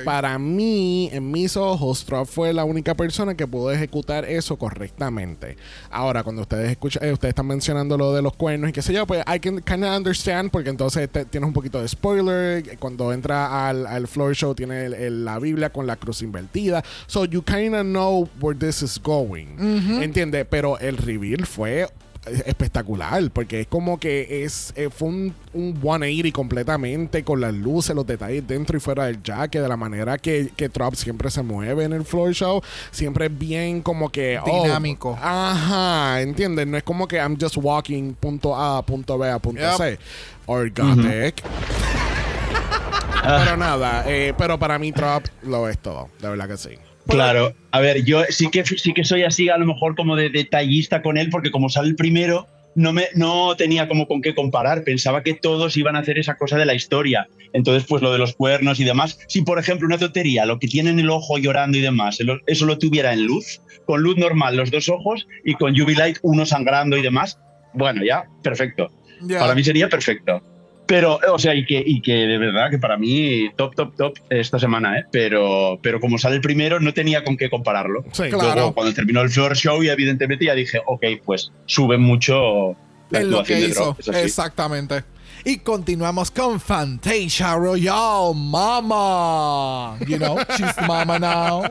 Para mí, en mis ojos, Trap fue la única persona que pudo ejecutar eso correctamente. Ahora, cuando ustedes escuchan, eh, ustedes están mencionando lo de los cuernos y qué sé yo, pues I can kind of understand porque entonces te- tienes un poquito de spoiler. Cuando entra al, al floor show tiene el- el- la Biblia con la cruz invertida. So you kind of know where this is going. ¿Entiendes? Pero el reveal fue espectacular porque es como que es eh, fue un, un 180 completamente con las luces, los detalles dentro y fuera del jacket, de la manera que, que Trop siempre se mueve en el floor show, siempre es bien como que oh, Dinámico. ajá, ¿entiendes? No es como que I'm just walking punto A, punto B, a punto Yep. C. Orgatic. pero nada, eh, pero para mí Trop lo es todo, de verdad que sí. Claro, a ver, yo sí que, sí que soy así a lo mejor como de detallista con él, porque como sale el primero, no, me, no tenía como con qué comparar, pensaba que todos iban a hacer esa cosa de la historia. Entonces, pues lo de los cuernos y demás, si por ejemplo una tontería, lo que tiene en el ojo llorando y demás, eso lo tuviera en luz, con luz normal los dos ojos y con light uno sangrando y demás, bueno, ya, perfecto. Para mí sería perfecto. Pero, o sea, y que, y que de verdad que para mí top, top, top esta semana, ¿eh? Pero, pero como sale el primero, no tenía con qué compararlo. Sí, Claro. Luego, cuando terminó el floor show, y evidentemente ya dije, ok, pues sube mucho la en lo actuación que de. Drop. Exactamente. Y continuamos con Fantasia Royale, Mama. You know, she's mama now.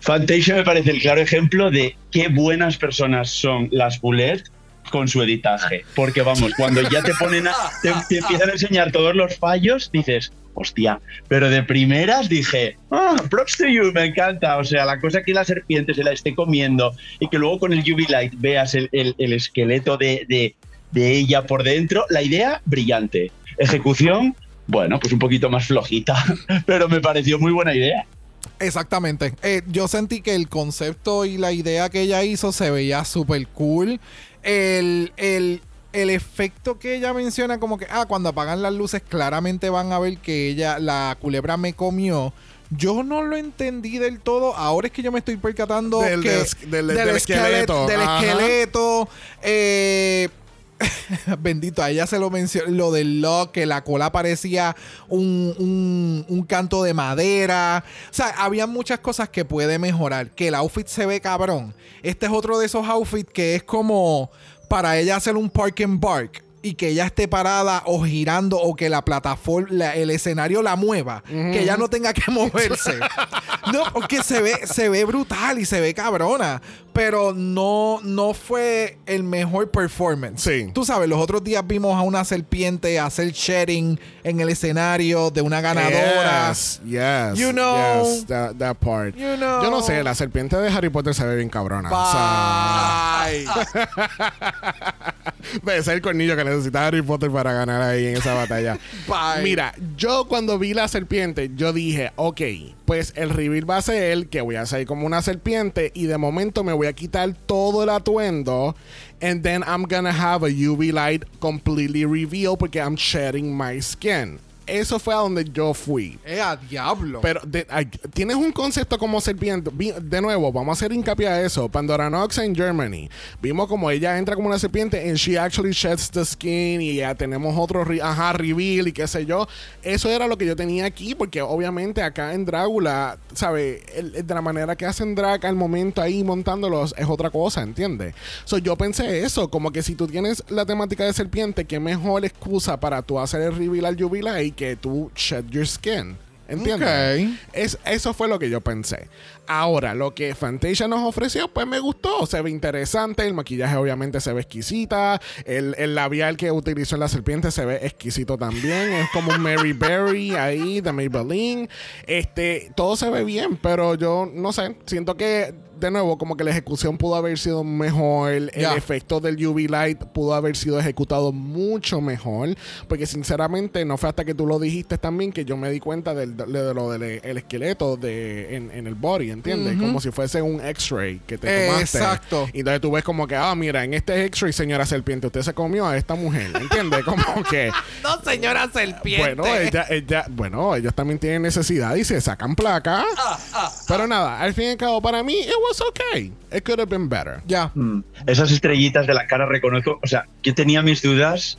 Fantasia me parece el claro ejemplo de qué buenas personas son las Bullet con su editaje. Porque vamos, cuando ya te ponen a, te, empiezan a enseñar todos los fallos, dices, hostia. Pero de primeras dije, ah, props to you, me encanta. O sea, la cosa que la serpiente se la esté comiendo y que luego con el UV light veas el, el- el esqueleto de, de- de ella por dentro, la idea, brillante. Ejecución, bueno, pues un poquito más flojita, [LAUGHS] pero me pareció muy buena idea. Exactamente. Eh, yo sentí que el concepto y la idea que ella hizo se veía súper cool. El, el- el efecto que ella menciona, como que, ah, cuando apagan las luces, claramente van a ver que ella, la culebra me comió. Yo no lo entendí del todo. Ahora es que yo me estoy percatando Del- que, del- del- del esqueleto. Del esqueleto. Eh, [LAUGHS] Bendito, a ella se lo mencionó, lo del lock, que la cola parecía un, un- un canto de madera. O sea, había muchas cosas que puede mejorar. Que el outfit se ve cabrón. Este es otro de esos outfits que es como para ella hacer un park and bark. Y que ella esté parada o girando o que la plataforma, la- el escenario la mueva. Que ella no tenga que [LAUGHS] moverse. no, porque se ve, se ve brutal y se ve cabrona. Pero no, no fue el mejor performance. Sí. Tú sabes, los otros días vimos a una serpiente hacer shedding en el escenario de una ganadora. Yes, yes. You know. yes, that, that part. You know. Yo no sé, la serpiente de Harry Potter se ve bien cabrona. O sea, Bye. [LAUGHS] ese es el cornillo que necesita Harry Potter para ganar ahí en esa batalla. [LAUGHS] Bye. Mira, yo cuando vi la serpiente, yo dije, ok, pues el reveal va a ser que voy a salir como una serpiente y de momento me voy a quitar todo el atuendo and then I'm gonna have a UV light completely revealed porque I'm shedding my skin. Eso fue a donde yo fui. Eh, a diablo. Pero de- tienes un concepto como serpiente. Vi- De nuevo, vamos a hacer hincapié a eso. Pandora Nox en Germany. Vimos como ella entra como una serpiente and she actually sheds the skin y ya tenemos otro re- ajá, reveal y qué sé yo. Eso era lo que yo tenía aquí porque obviamente acá en Drácula, ¿sabes? De la manera que hacen drag al momento ahí montándolos es otra cosa, ¿entiendes? So, yo pensé eso, como que si tú tienes la temática de serpiente, qué mejor excusa para tú hacer el reveal al jubilar y que tú shed your skin. ¿Entiendes? Ok. Es, eso fue lo que yo pensé. Ahora, lo que Fantasia nos ofreció, pues me gustó. Se ve interesante. El maquillaje, obviamente, se ve exquisita. El, el labial que utilizó en la serpiente se ve exquisito también. Es como un Mary Berry ahí de Maybelline. Este, todo se ve bien, pero yo no sé. Siento que, de nuevo, como que la ejecución pudo haber sido mejor. El, efecto del UV light pudo haber sido ejecutado mucho mejor. Porque, sinceramente, no fue hasta que tú lo dijiste también que yo me di cuenta del- de, de lo del el esqueleto de, en, en el body, ¿entiendes? Como si fuese un x-ray que te tomaste. Exacto. Y entonces tú ves como que, ah, mira, en este x-ray, señora serpiente, usted se comió a esta mujer, ¿entiendes? [LAUGHS] Como que... [LAUGHS] No, señora serpiente. Bueno, ella, ella, bueno, ellos también tienen necesidad y se sacan placa. Pero nada, al fin y al cabo, para mí, it was okay. It could have been better. Ya. Mm. Esas estrellitas de la cara reconozco, o sea, yo tenía mis dudas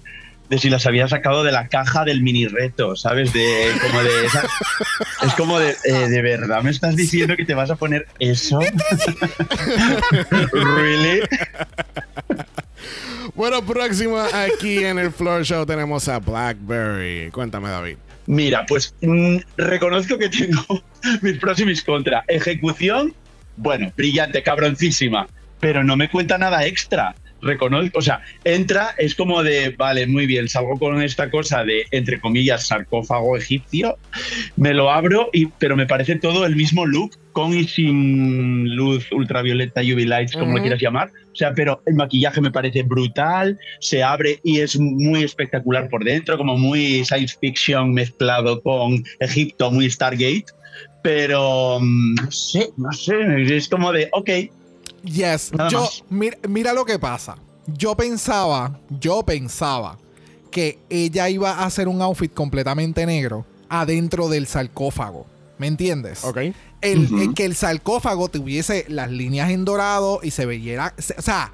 de si las había sacado de la caja del mini reto, ¿sabes? De como de esas- [LAUGHS] es como de eh, de verdad me estás diciendo que te vas a poner eso. [LAUGHS] really? Bueno, próximo aquí en el Floor Show tenemos a Blackberry. Cuéntame, David. Mira, pues mm, reconozco que tengo [LAUGHS] mis pros y mis contras. Ejecución, bueno, brillante, cabroncísima, pero no me cuenta nada extra. Reconozco, o sea, entra, es como de, vale, muy bien, salgo con esta cosa de, entre comillas, sarcófago egipcio, me lo abro, y, pero me parece todo el mismo look, con y sin luz ultravioleta, UV lights, como lo quieras llamar. O sea, pero el maquillaje me parece brutal, se abre y es muy espectacular por dentro, como muy science fiction mezclado con Egipto, muy Stargate. Pero mm, no sé, no sé, es como de, ok, Yes. Nada yo, más. mira, mira lo que pasa. Yo pensaba, yo pensaba que ella iba a hacer un outfit completamente negro adentro del sarcófago. ¿Me entiendes? Ok. El, que el sarcófago tuviese las líneas en dorado y se viera. se- o sea,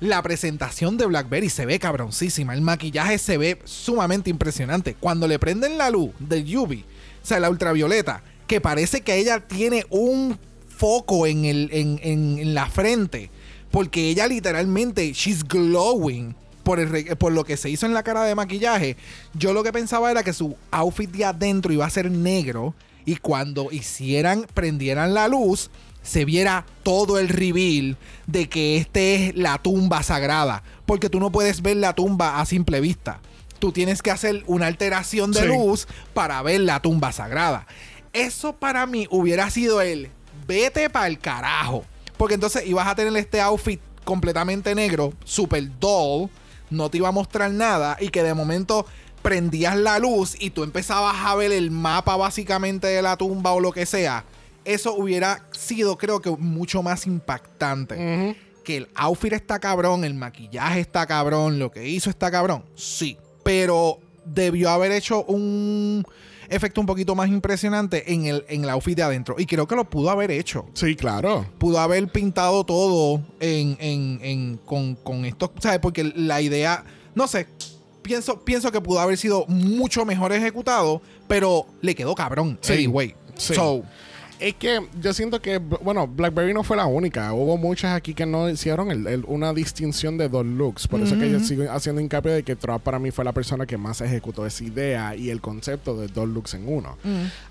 la presentación de Blackberry se ve cabroncísima. El maquillaje se ve sumamente impresionante. Cuando le prenden la luz del UV, o sea, la ultravioleta, que parece que ella tiene un foco en, el, en, en- en la frente. Porque ella literalmente, she's glowing por, el por lo que se hizo en la cara de maquillaje. Yo lo que pensaba era que su outfit de adentro iba a ser negro. Y cuando hicieran, prendieran la luz, se viera todo el reveal de que este es la tumba sagrada. Porque tú no puedes ver la tumba a simple vista. Tú tienes que hacer una alteración de Sí. luz para ver la tumba sagrada. Eso para mí hubiera sido el vete para el carajo. Porque entonces ibas a tener este outfit completamente negro, super dull, no te iba a mostrar nada y que de momento prendías la luz y tú empezabas a ver el mapa básicamente de la tumba o lo que sea. Eso hubiera sido creo que mucho más impactante. Que el outfit está cabrón, el maquillaje está cabrón, lo que hizo está cabrón. Sí. Pero debió haber hecho un efecto un poquito más impresionante en el, en el outfit de adentro. Y creo que lo pudo haber hecho. Sí, claro. Pudo haber pintado todo en, en- en- con, con esto. ¿Sabes? Porque la idea. No sé. Pienso, pienso que pudo haber sido mucho mejor ejecutado. Pero le quedó cabrón. Sí. Anyway. Sí. So, Es que yo siento que, bueno, BlackBerry no fue la única. Hubo muchas aquí que no hicieron el- el- una distinción de dos looks. Por eso que yo sigo haciendo hincapié de que Trump para mí fue la persona que más ejecutó esa idea y el concepto de dos looks en uno.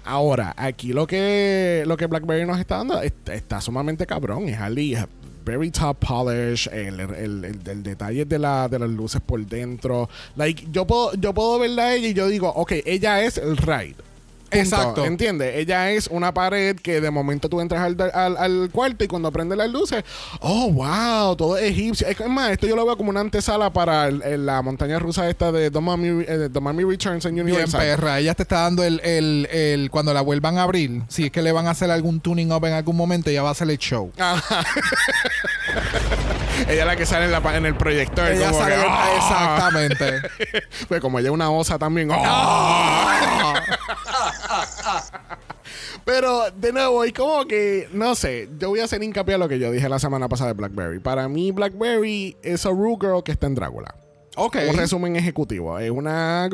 Ahora, aquí lo que, lo que BlackBerry nos está dando está, está sumamente cabrón. Es Ali. Very top polish, el, el- el- el detalle de, la, de las luces por dentro. Like, yo puedo, yo puedo verla a ella y yo digo, ok, ella es el ride. Punto. Exacto. ¿Entiendes? Ella es una pared que de momento tú entras al, al- al cuarto y cuando prende las luces, oh, wow, todo es egipcio. Es más, esto yo lo veo como una antesala para el- el- la montaña rusa esta de The Mummy, eh, The Mummy Returns en Bien, Universal. perra. Ella te está dando el, el, el- Cuando la vuelvan a abrir, si es que le van a hacer algún tuning up en algún momento, ella va a hacer el show. Ajá. [LAUGHS] ella es la que sale en, la pa- en el proyector. ella como sale. que, ¡ah! Exactamente. [LAUGHS] Pues como ella es una osa también. ¡ah! [LAUGHS] Pero de nuevo, y como que, no sé, yo voy a hacer hincapié a lo que yo dije la semana pasada de Blackberry. Para mí, Blackberry es a Rue Girl que está en Drácula. Ok. Un resumen ejecutivo. Es una.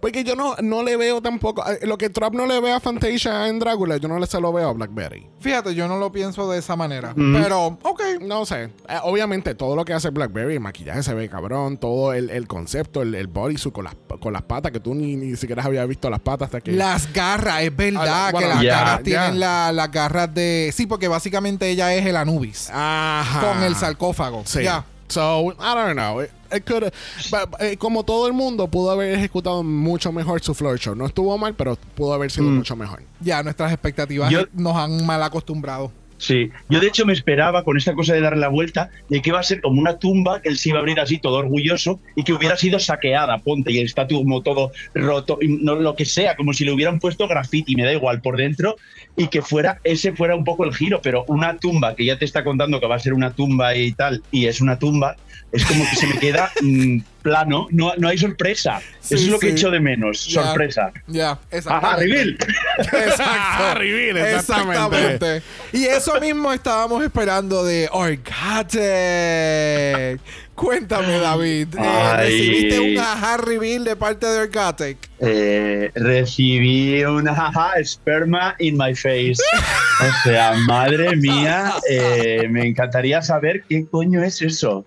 Porque yo no, no le veo tampoco. eh, Lo que Trump no le ve a Fantasia en Drácula, yo no le se lo veo a Blackberry. Fíjate, yo no lo pienso de esa manera. Pero, ok. No sé. Eh, obviamente, todo lo que hace Blackberry, el maquillaje se ve cabrón. Todo el, el concepto, el, el bodysuit con las, con las patas, que tú ni, ni siquiera habías visto las patas hasta que. Las garras, es verdad Ah, bueno, que las garras tienen la- las garras de. Sí, porque básicamente ella es el Anubis. Ajá. Con el sarcófago. Sí. Ya. So, I don't know. It, it could- but, eh, como todo el mundo, pudo haber ejecutado mucho mejor su floor show. No estuvo mal, pero pudo haber sido Mm. mucho mejor. Ya, nuestras expectativas Yo- nos han mal acostumbrado. Sí, yo de hecho me esperaba con esta cosa de darle la vuelta de que iba a ser como una tumba que él se iba a abrir así todo orgulloso y que hubiera sido saqueada, ponte, y el estatua como todo roto, y no, lo que sea, como si le hubieran puesto graffiti, me da igual, por dentro, y que fuera ese fuera un poco el giro, pero una tumba que ya te está contando que va a ser una tumba y tal, y es una tumba, es como que se me queda mm, plano, no, no hay sorpresa. Sí, Eso es lo que sí. echo de menos, sorpresa. Ya, Ajá, exactamente. reveal. [LAUGHS] Exacto. [LAUGHS] Reveal, exactamente. Exactamente. Y eso mismo estábamos esperando de Orgatic. Cuéntame, David. eh. ¿Recibiste un ajá reveal de parte de Orgatic? Eh, recibí una jaja esperma in my face. O sea, madre mía, [LAUGHS] eh, me encantaría saber qué coño es eso.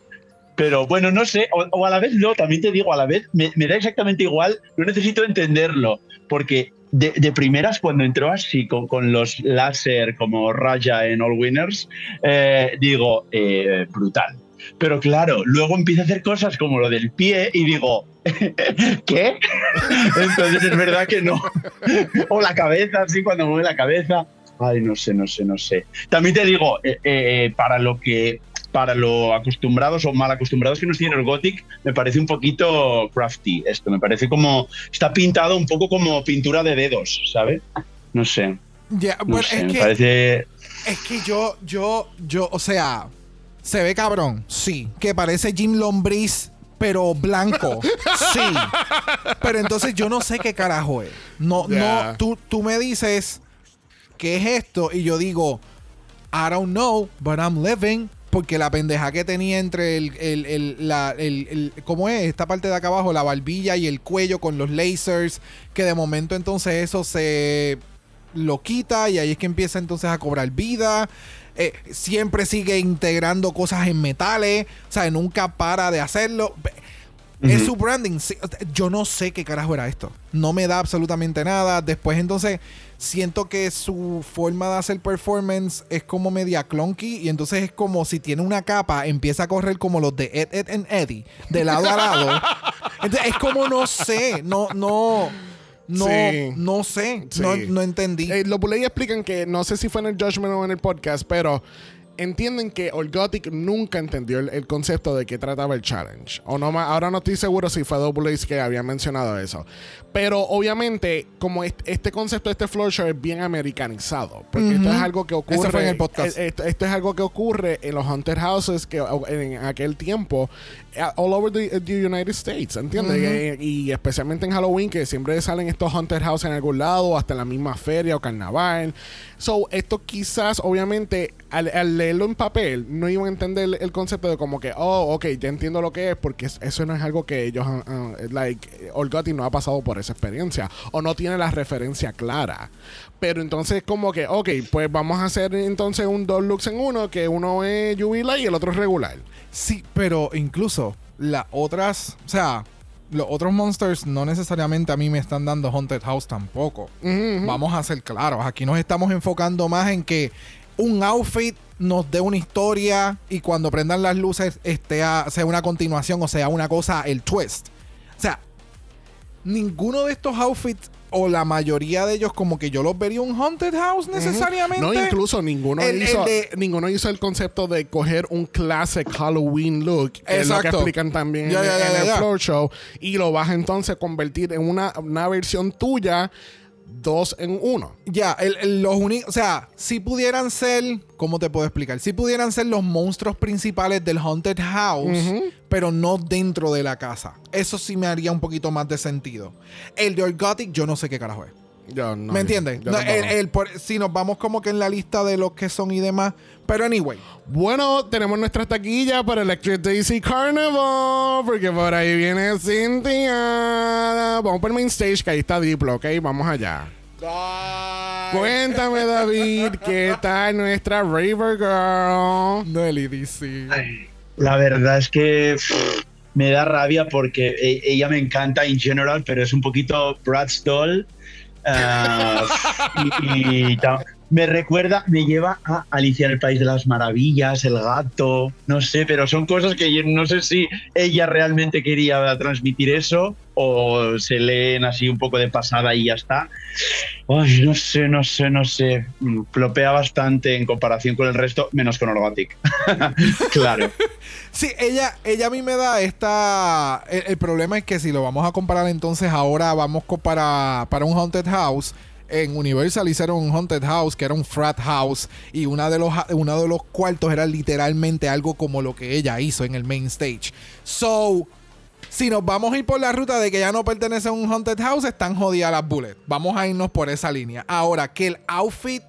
Pero bueno, no sé, o, a la vez no, también te digo, a la vez me, da exactamente igual, no necesito entenderlo, porque de, primeras cuando entró así con, con los láser como Raya en All Winners, eh, digo, eh, brutal. Pero claro, luego empieza a hacer cosas como lo del pie y digo, [LAUGHS] ¿qué? [LAUGHS] Entonces es verdad que no. [LAUGHS] o la cabeza, así cuando mueve la cabeza. Ay, no sé, no sé, no sé. También te digo, eh, eh, para lo que para lo acostumbrados o mal acostumbrados que nos tiene el Gothic, me parece un poquito crafty esto. Me parece como. Está pintado un poco como pintura de dedos, ¿sabes? No sé. Ya, No bueno, sé, es me que parece. Es que yo, yo, yo, o sea, se ve cabrón, sí. Que parece Jim Lombriz, pero blanco, [LAUGHS] sí. Pero entonces yo no sé qué carajo es. No, no, tú, tú me dices, ¿qué es esto? Y yo digo, I don't know, but I'm living. Porque la pendeja que tenía entre el, el, el, la, el, el- ¿cómo es? Esta parte de acá abajo, la barbilla y el cuello con los lasers, que de momento entonces eso se lo quita y ahí es que empieza entonces a cobrar vida. Eh, siempre sigue integrando cosas en metales, o sea, nunca para de hacerlo. Es su branding. Yo no sé qué carajo era esto. No me da absolutamente nada. Después, entonces, siento que su forma de hacer performance es como media clunky. Y entonces es como si tiene una capa, empieza a correr como los de Ed, Ed and Eddie, de lado a lado. [LAUGHS] Entonces, es como no sé. No, no. No, Sí. no sé. Sí. No, no entendí. Eh, los Buley explican que, no sé si fue en el Judgment o en el podcast, pero entienden que Orgotic nunca entendió el, el concepto de qué trataba el challenge. O no, ahora no estoy seguro si fue Buley que había mencionado eso. Pero obviamente, como est- este concepto de este floor show es bien americanizado, porque esto es algo que ocurre. Eso fue en el podcast. eh, Esto, esto es algo que ocurre en los haunted houses que en aquel tiempo eh, all over the, the United States, ¿entiendes? Eh, y especialmente en Halloween que siempre salen estos haunted houses en algún lado, hasta en la misma feria o carnaval. So, esto quizás, obviamente, al, al leerlo en papel, no iban a entender el, el concepto de como que, oh, ok, ya entiendo lo que es, porque es- eso no es algo que ellos, han- like, Olgotti no ha pasado por esa experiencia, o no tiene la referencia clara. Pero entonces, como que, ok, pues vamos a hacer entonces un dos looks en uno, que uno es Jubilee y el otro es regular. Sí, pero incluso las otras, o sea, los otros monsters no necesariamente a mí me están dando Haunted House tampoco. Vamos a ser claros, aquí nos estamos enfocando más en que un outfit nos dé una historia y cuando prendan las luces esté a- sea una continuación o sea una cosa, el twist. O sea, ninguno de estos outfits o la mayoría de ellos como que yo los vería un Haunted House necesariamente. No, incluso ninguno, El- el hizo, de- ninguno hizo el concepto de coger un classic Halloween look, que es lo que explican también Ya, en, el floor show, y lo vas a entonces convertir en una, una versión tuya, dos en uno. Ya, el- el- los únicos, o sea, si pudieran ser, ¿cómo te puedo explicar? Si pudieran ser los monstruos principales del Haunted House, pero no dentro de la casa. Eso sí me haría un poquito más de sentido. El de Orgotic, yo no sé qué carajo es. Yo no. ¿Me entiendes? No, si nos vamos como que en la lista de los que son y demás. Pero anyway. Bueno, tenemos nuestras taquillas para Electric Daisy Carnival. Porque por ahí viene Cynthia. Vamos por el main stage, que ahí está Diplo, ¿ok? Vamos allá. Cuéntame, David, ¿qué tal nuestra Raver Girl? No el EDC. La verdad es que pff, me da rabia porque e- ella me encanta en general, pero es un poquito Brad's doll. Ah, y, y ta- me recuerda, me lleva a Alicia en el País de las Maravillas, el gato, no sé, pero son cosas que yo no sé si ella realmente quería transmitir eso o se leen así un poco de pasada y ya está. Ay, no sé, no sé, no sé. Mm, Flopea bastante en comparación con el resto, menos con Orgatic. [LAUGHS] claro. [LAUGHS] Sí, ella, ella a mí me da esta. El, el problema es que si lo vamos a comparar, entonces ahora vamos para, para un Haunted House. En Universal hicieron un Haunted House que era un frat house y una de los, uno de los cuartos era literalmente algo como lo que ella hizo en el main stage. So, si nos vamos a ir por la ruta de que ya no pertenece a un Haunted House, están jodidas las bullets. Vamos a irnos por esa línea. Ahora, que el outfit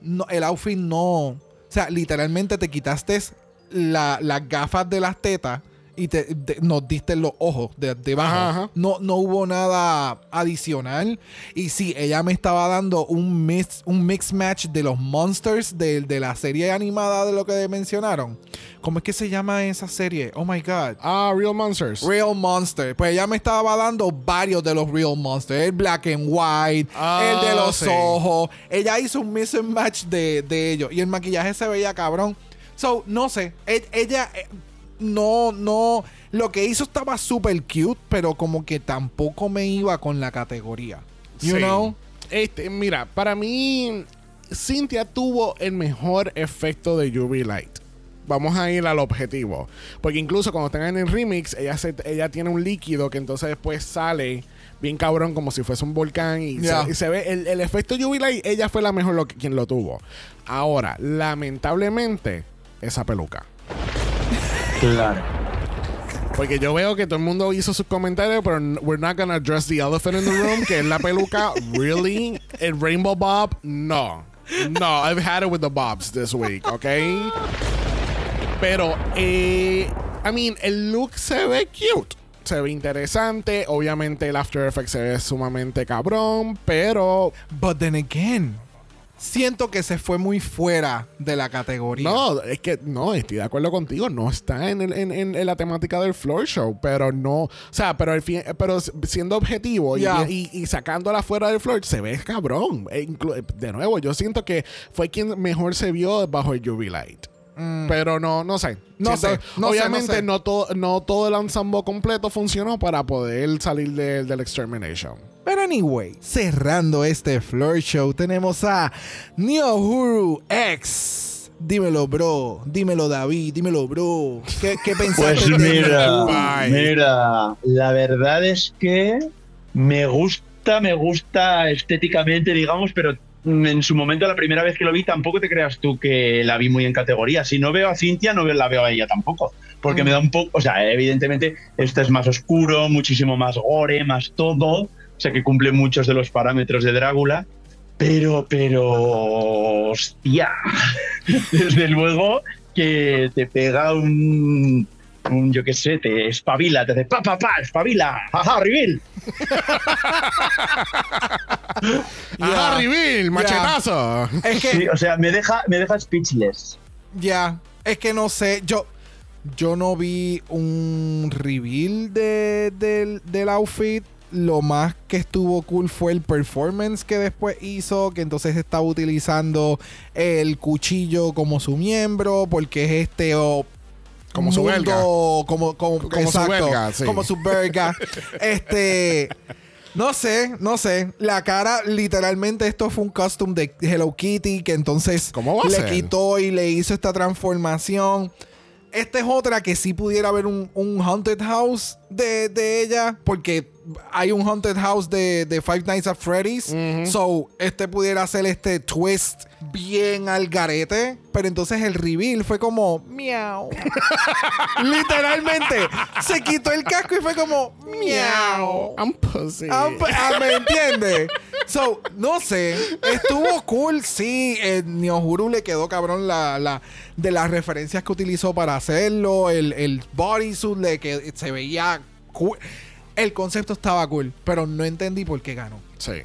no, el outfit no. O sea, literalmente te quitaste la- las gafas de las tetas y te, te- nos diste los ojos de, debajo. Ajá, ajá. No, no hubo nada adicional. Y sí, ella me estaba dando un mix, un mix match de los monsters de, de la serie animada de lo que mencionaron. ¿Cómo es que se llama esa serie? Oh my God. Ah, Real Monsters. Real Monster. Pues ella me estaba dando varios de los Real Monsters. El Black and White, Ah, el de los sí. ojos. Ella hizo un mix and match de, de ellos. Y el maquillaje se veía cabrón. So, no sé. E- Ella eh, no, no. Lo que hizo estaba súper cute, pero como que tampoco me iba con la categoría. You Sí. know? Este, mira, para mí, Cynthia tuvo el mejor efecto de UV Light. Vamos a ir al objetivo. Porque incluso cuando están en el remix, ella, se- ella tiene un líquido que entonces después sale bien cabrón como si fuese un volcán y, se, y se ve el, el efecto UV Light, ella fue la mejor lo que- quien lo tuvo. Ahora, lamentablemente, esa peluca. Claro. Porque yo veo que todo el mundo hizo sus comentarios, pero we're not gonna address the elephant in the room, que es la peluca. [LAUGHS] Really? El Rainbow Bob? No. No, I've had it with the Bobs this week, ¿ok? Pero, eh, I mean, el look se ve cute. Se ve interesante. Obviamente el After Effects se ve sumamente cabrón, pero But then again, siento que se fue muy fuera de la categoría. No, es que no, estoy de acuerdo contigo. No está en, el- en- en- en la temática del floor show, pero no. O sea, pero, al fin- pero siendo objetivo y- Ya. y, y sacándola fuera del floor, se ve cabrón. E de nuevo, yo siento que fue quien mejor se vio bajo el UV Light. Pero no, no sé. Mm. No Siento- sé, no sé, obviamente no sé. no, todo, no todo el ensemble completo funcionó para poder salir de- del Extermination. Pero anyway, cerrando este floor show, tenemos a Nyohuru X. Dímelo, bro. Dímelo, David. Dímelo, bro. ¿Qué, qué [LAUGHS] pensaste Pues mira, mira, la verdad es que me gusta, me gusta estéticamente, digamos, pero en su momento, la primera vez que lo vi, tampoco te creas tú que la vi muy en categoría. Si no veo a Cintia, no la veo a ella tampoco. Porque me da un poco, o sea, evidentemente, este es más oscuro, muchísimo más gore, más todo. O sea, que cumple muchos de los parámetros de Drácula. Pero, pero, hostia, [LAUGHS] desde luego que te pega un, un yo qué sé, te espabila, te hace pa, pa, pa, espabila, ajá, reveal. ¡Ajá, reveal! ¡Machetazo! Es que, Sí, o sea, me deja, me deja speechless. ya, es que no sé. Yo, yo no vi un reveal de, del, del outfit. Lo más que estuvo cool fue el performance que después hizo, que entonces estaba utilizando el cuchillo como su miembro, porque es este o Como su verga. Como, como, Como su verga, sí. Como su verga. [LAUGHS] este. No sé, no sé. La cara, literalmente, esto fue un costume de Hello Kitty que entonces ¿Cómo va a le ser? quitó y le hizo esta transformación. Esta es otra que sí pudiera haber un, un Haunted House de, de ella, porque hay un Haunted House de, de Five Nights at Freddy's. So, este pudiera ser este twist bien al garete. Pero entonces el reveal fue como miau. [LAUGHS] Literalmente, se quitó el casco y fue como miau. I'm pussy. Ah, p- ah, ¿Me entiendes? So, no sé. Estuvo cool, sí. Eh, Niohuru le quedó cabrón la, la, de las referencias que utilizó para hacerlo. El, el bodysuit le que se veía cool. El concepto estaba cool, pero no entendí por qué ganó. Sí.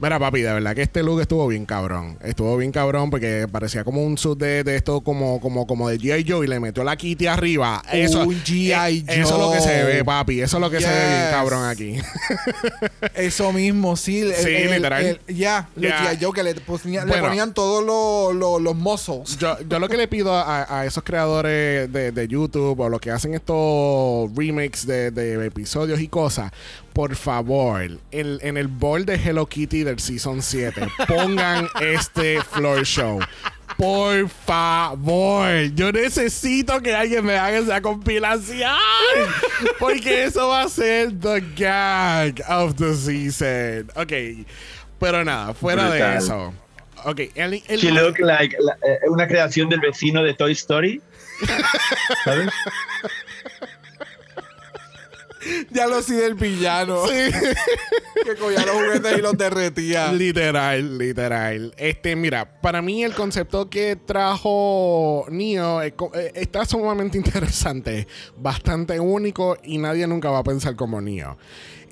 Mira, papi, de verdad que este look estuvo bien cabrón. Estuvo bien cabrón porque parecía como un suit de, de esto como, como, como de G.I. Joe y le metió la Kitty arriba. Eso, Un G.I. eh, Eso es lo que se ve, papi. Eso es lo que se ve bien cabrón aquí. [LAUGHS] Eso mismo, sí. el- Sí, el- literal. Ya, los. G.I. Joe que le, ponían- le ponían todos los, los. Yo, yo lo que le pido a, a esos creadores de, de YouTube o los que hacen estos remakes de, de episodios y cosas, por favor, el- en el bowl de Hello Kitty del Season 7, pongan este floor show. Por favor, yo necesito que alguien me haga esa compilación. Porque eso va a ser the gag of the season. Ok, pero nada, fuera de eso. Ok, el, el- She look like la- eh, una creación del vecino de Toy Story. [LAUGHS] ¿Sabes? Ya lo sí del villano. que cogía los juguetes y los derretía. Literal, literal. Este, mira, para mí el concepto que trajo Neo eh, está sumamente [LAUGHS] interesante, bastante único y nadie nunca va a pensar como Neo.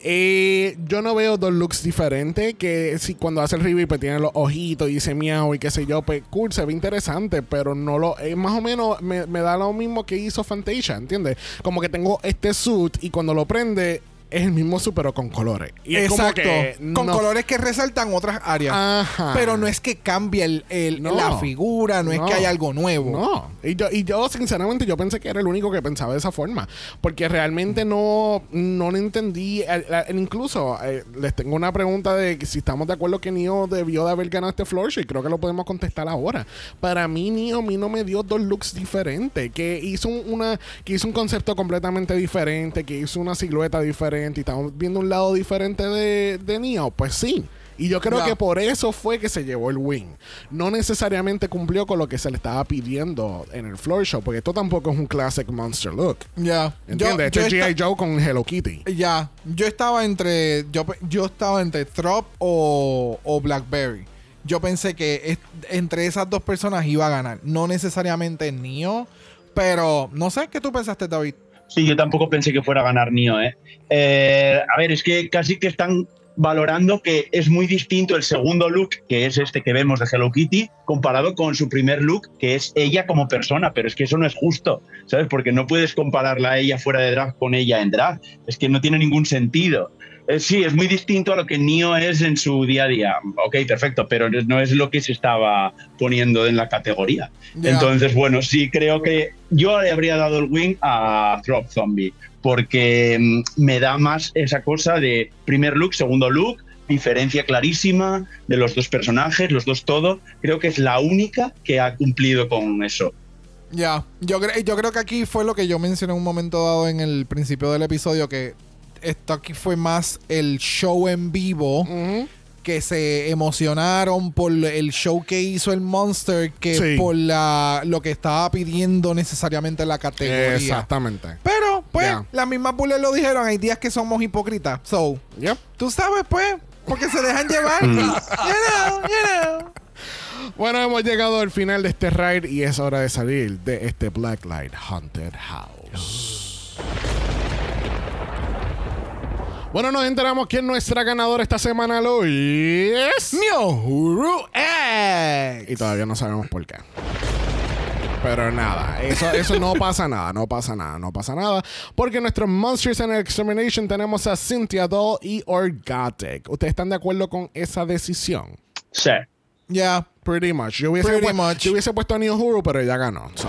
Eh, yo no veo dos looks diferentes. Que si cuando hace el review pues tiene los ojitos y dice miau y qué sé yo, pues cool, se ve interesante, pero no lo. eh, más o menos me, me da lo mismo que hizo Fantasia, ¿entiendes? Como que tengo este suit y cuando lo prende es el mismo suit, pero con colores. Y es como Exacto. que Con no- colores que resaltan otras áreas. Ajá. Pero no es que cambie el, el- No. la figura, no, es que hay algo nuevo. No. Y yo, y yo, sinceramente, yo pensé que era el único que pensaba de esa forma. Porque realmente no, no entendí. El- el- incluso eh, les tengo una pregunta de si estamos de acuerdo que Neo debió de haber ganado este floor show. Y creo que lo podemos contestar ahora. Para mí, Neo a mí no me dio dos looks diferentes. Que hizo un, una, que hizo un concepto completamente diferente. Que hizo una silueta diferente. Y estamos viendo un lado diferente de, de Neo. Pues sí. Y yo creo que por eso fue que se llevó el win. No necesariamente cumplió con lo que se le estaba pidiendo en el floor show, porque esto tampoco es un classic monster look. Ya. ¿Entiendes? Yo- Esto yo es G.I. Joe con Hello Kitty. Ya. Yo estaba entre. Yo, yo estaba entre Trop o, o Blackberry. Yo pensé que es- entre esas dos personas iba a ganar. No necesariamente Neo. Pero no sé qué tú pensaste, David. Sí, yo tampoco pensé que fuera a ganar Nio, ¿eh? Eh, A ver, es que casi que están valorando que es muy distinto el segundo look, que es este que vemos de Hello Kitty, comparado con su primer look, que es ella como persona, pero es que eso no es justo, ¿sabes? Porque no puedes compararla a ella fuera de drag con ella en drag, es que no tiene ningún sentido. Eh, sí, es muy distinto a lo que Nio es en su día a día. Ok, perfecto, pero no es lo que se estaba poniendo en la categoría. Entonces, bueno, sí creo que yo le habría dado el win a Drop Zombie, porque mm, me da más esa cosa de primer look, segundo look, diferencia clarísima de los dos personajes, los dos todo. Creo que es la única que ha cumplido con eso. Ya, yo, cre- yo creo que aquí fue lo que yo mencioné en un momento dado en el principio del episodio, que esto aquí fue más el show en vivo, que se emocionaron por el show que hizo el Monster, que Sí. por la, lo que estaba pidiendo necesariamente la categoría. Exactamente. Pero, pues, las mismas bullet lo dijeron, hay días que somos hipócritas. So, Yep. tú sabes, pues, porque se dejan llevar. [LAUGHS] you know, you know. Bueno, hemos llegado al final de este ride y es hora de salir de este Blacklight Haunted House. Bueno, nos enteramos que nuestra ganadora esta semana lo es. Miohuru X. Y todavía no sabemos por qué. Pero nada, eso, eso no pasa nada, no pasa nada, no pasa nada. Porque en nuestros Monsters and Extermination tenemos a Cynthia Doll y Orgatic. ¿Ustedes están de acuerdo con esa decisión? Sí. Ya. Pretty much. Yo hubiese, Pretty pu- much. yo hubiese puesto a Neo Huru, pero ella ganó. so.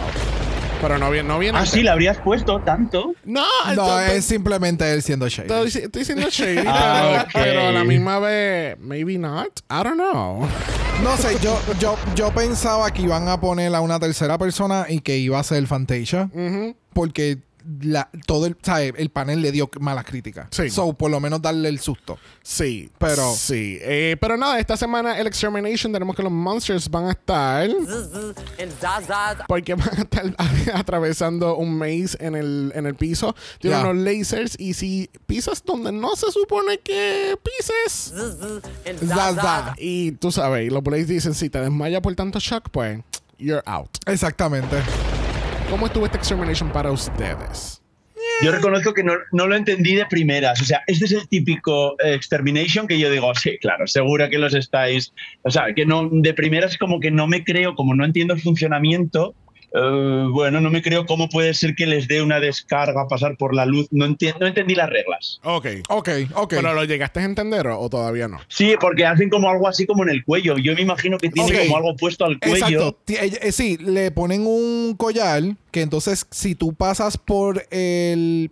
Pero no viene, no viene. Ah, sí, la habrías puesto tanto. No, No, es simplemente él siendo shady. Estoy, diciendo [LAUGHS] shady, Ah, pero, a la misma vez, maybe not. I don't know. No sé, yo, yo, yo pensaba que iban a poner a una tercera persona y que iba a ser Fantasia. Porque la, todo el, ¿sabes? el panel le dio malas críticas. Sí. So, por lo menos darle el susto. Sí, Pero- Sí, Eh, pero nada, esta semana el Extermination tenemos que los Monsters van a estar... Porque van a estar [LAUGHS] atravesando un maze en el, en el piso. Tiene Ya. unos lasers y si pisas donde no se supone que pises... Y tú sabes, y los Blaze dicen, si te desmayas por tanto shock, pues, you're out. Exactamente. ¿Cómo estuvo este Extermination para ustedes? Yo reconozco que no, no lo entendí de primeras. O sea, este es el típico Extermination que yo digo, sí, claro, seguro que los estáis. O sea, que no, de primeras como que no me creo, como no entiendo el funcionamiento. Eh, bueno, no me creo cómo puede ser que les dé una descarga, pasar por la luz. No, enti- no entendí las reglas. Ok. Ok, ok. ¿Pero lo llegaste a entender o, o todavía no? Sí, porque hacen como algo así como en el cuello. Yo me imagino que tiene Ok. como algo puesto al cuello. Exacto. Eh, eh, sí, le ponen un collar que entonces si tú pasas por el...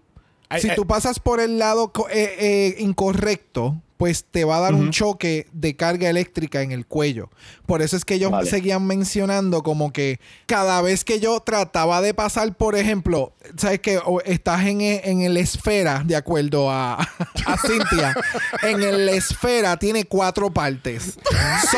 Ay, si ay. tú pasas por el lado co- eh, eh, incorrecto, pues te va a dar un choque de carga eléctrica en el cuello. Por eso es que ellos Vale. seguían mencionando como que cada vez que yo trataba de pasar, por ejemplo, sabes que O- estás en, e- en el esfera, de acuerdo a, [LAUGHS] a Cintia, en el esfera tiene cuatro partes. So,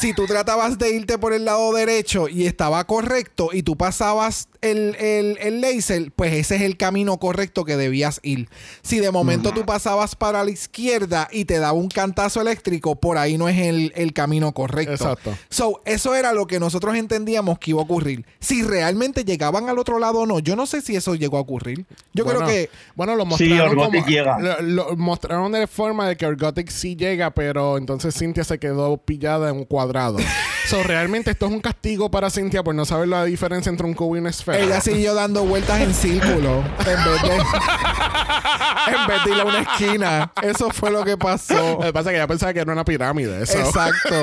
si tú tratabas de irte por el lado derecho y estaba correcto y tú pasabas el, el, el laser, pues ese es el camino correcto que debías ir. Si de momento tú pasabas para la izquierda y te daba un cantazo eléctrico, por ahí no es el, el camino correcto. Exacto. So, eso era lo que nosotros entendíamos que iba a ocurrir. Si realmente llegaban al otro lado o no, yo no sé si eso llegó a ocurrir. Yo Bueno, creo que Bueno, lo Sí, mostraron Orgotic como- llega. Lo, lo mostraron de forma de que Orgotic sí llega, pero entonces Cynthia se quedó pillada en un cuadrado. [LAUGHS] so, realmente esto es un castigo para Cynthia por no saber la diferencia entre un cubo y una esfera. ella siguió dando vueltas en círculo en vez de, [LAUGHS] en vez de ir a una esquina. Eso fue lo que pasó. Lo que pasa es que ella pensaba que era una pirámide. so- Exacto. [LAUGHS]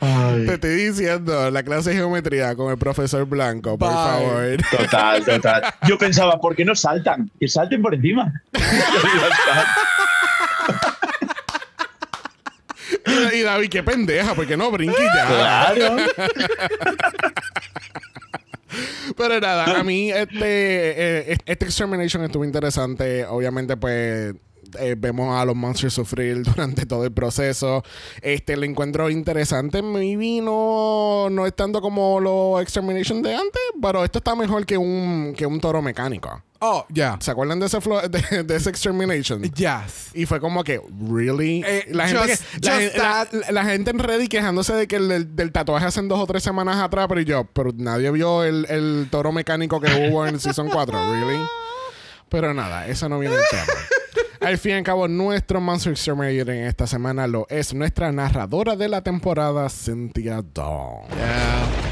Te estoy diciendo, la clase de geometría con el profesor Blanco, por Bye. favor. Total, total. Yo pensaba, ¿por qué no saltan? Que salten por encima. [LAUGHS] y David, qué pendeja, porque no brinque ya. claro. Pero nada, a mí este, eh, este Extermination estuvo interesante. Obviamente, pues. Eh, vemos a los monsters sufrir [LAUGHS] durante todo el proceso. Este lo encuentro interesante. Maybe no, no es tanto como los Extermination de antes, pero esto está mejor que un, que un toro mecánico. Oh, ya. ¿Se acuerdan de ese, flo- de, de ese Extermination? Yes. Y fue como que, ¿really? Eh, la, gente just- que- la, just gen- la- that. la gente en Reddit quejándose de que el del, del tatuaje hacen dos o tres semanas atrás, pero yo, pero nadie vio el, el toro mecánico que hubo en el Season 4, ¿really? [LAUGHS] Pero nada, eso no viene el tema. Al fin y al cabo, nuestro Monster Exterminator en esta semana lo es nuestra narradora de la temporada, Cynthia Dawn.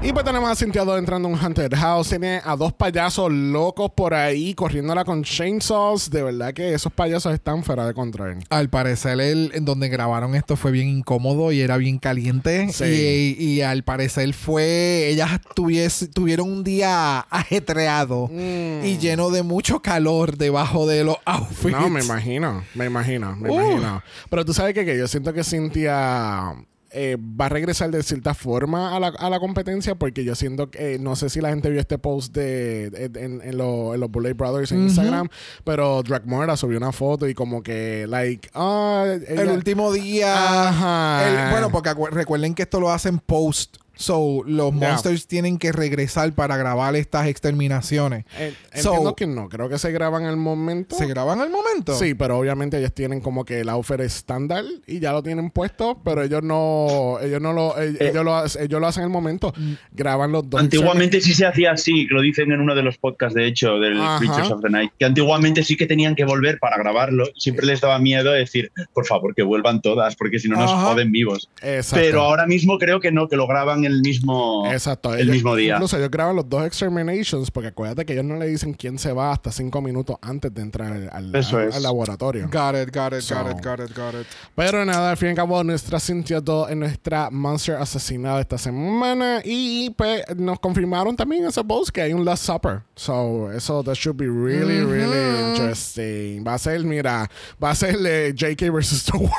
Y pues tenemos a Cynthia Dawn entrando a un Haunted House. Tiene a dos payasos locos por ahí corriéndola con chainsaws. De verdad que esos payasos están fuera de control. Al parecer, el, en donde grabaron esto fue bien incómodo y era bien caliente. Sí. Y, y al parecer fue. Ellas tuvies- tuvieron un día ajetreado y lleno de mucho calor debajo de los outfits. No, me imagino, me imagino, me Uh. imagino. Pero tú sabes que, que yo siento que Cynthia eh, va a regresar de cierta forma a la, a la competencia porque yo siento que, eh, no sé si la gente vio este post de, de- en, en lo- en los Bullet Brothers en Instagram, pero Dragmora subió una foto y como que, like, ah, El último día. Ajá. el- bueno, porque recuerden que esto lo hacen post. So, los Ya. monsters tienen que regresar para grabar estas exterminaciones. Eh, So- entiendo que no, creo que se graban al momento. ¿Se graban al momento? Sí, pero obviamente ellos tienen como que el outfit estándar y ya lo tienen puesto, pero ellos no, ellos no lo, ellos, ellos lo, ellos lo hacen en el momento, graban los dos. Antiguamente sí se hacía así, lo dicen en uno de los podcasts, de hecho, del Ajá. Creatures of the Night, que antiguamente sí que tenían que volver para grabarlo. Siempre les daba miedo decir, por favor, que vuelvan todas, porque si no nos joden vivos. Exacto. Pero ahora mismo creo que no, que lo graban el mismo, Exacto. el ellos- mismo día. Incluso ellos graban los dos exterminations porque acuérdate que ellos no le dicen quién se va hasta cinco minutos antes de entrar al, al- Eso al- es. al laboratorio. Got it, got it, So- got it, got it, got it. Pero nada, al fin y al cabo, nuestra Cynthia Doll es nuestra monster asesinada esta semana. Y pues nos confirmaron también en ese post que hay un Last Supper. So, eso that should be really, really interesting. Va a ser, mira, va a ser eh, JK versus The [LAUGHS] World.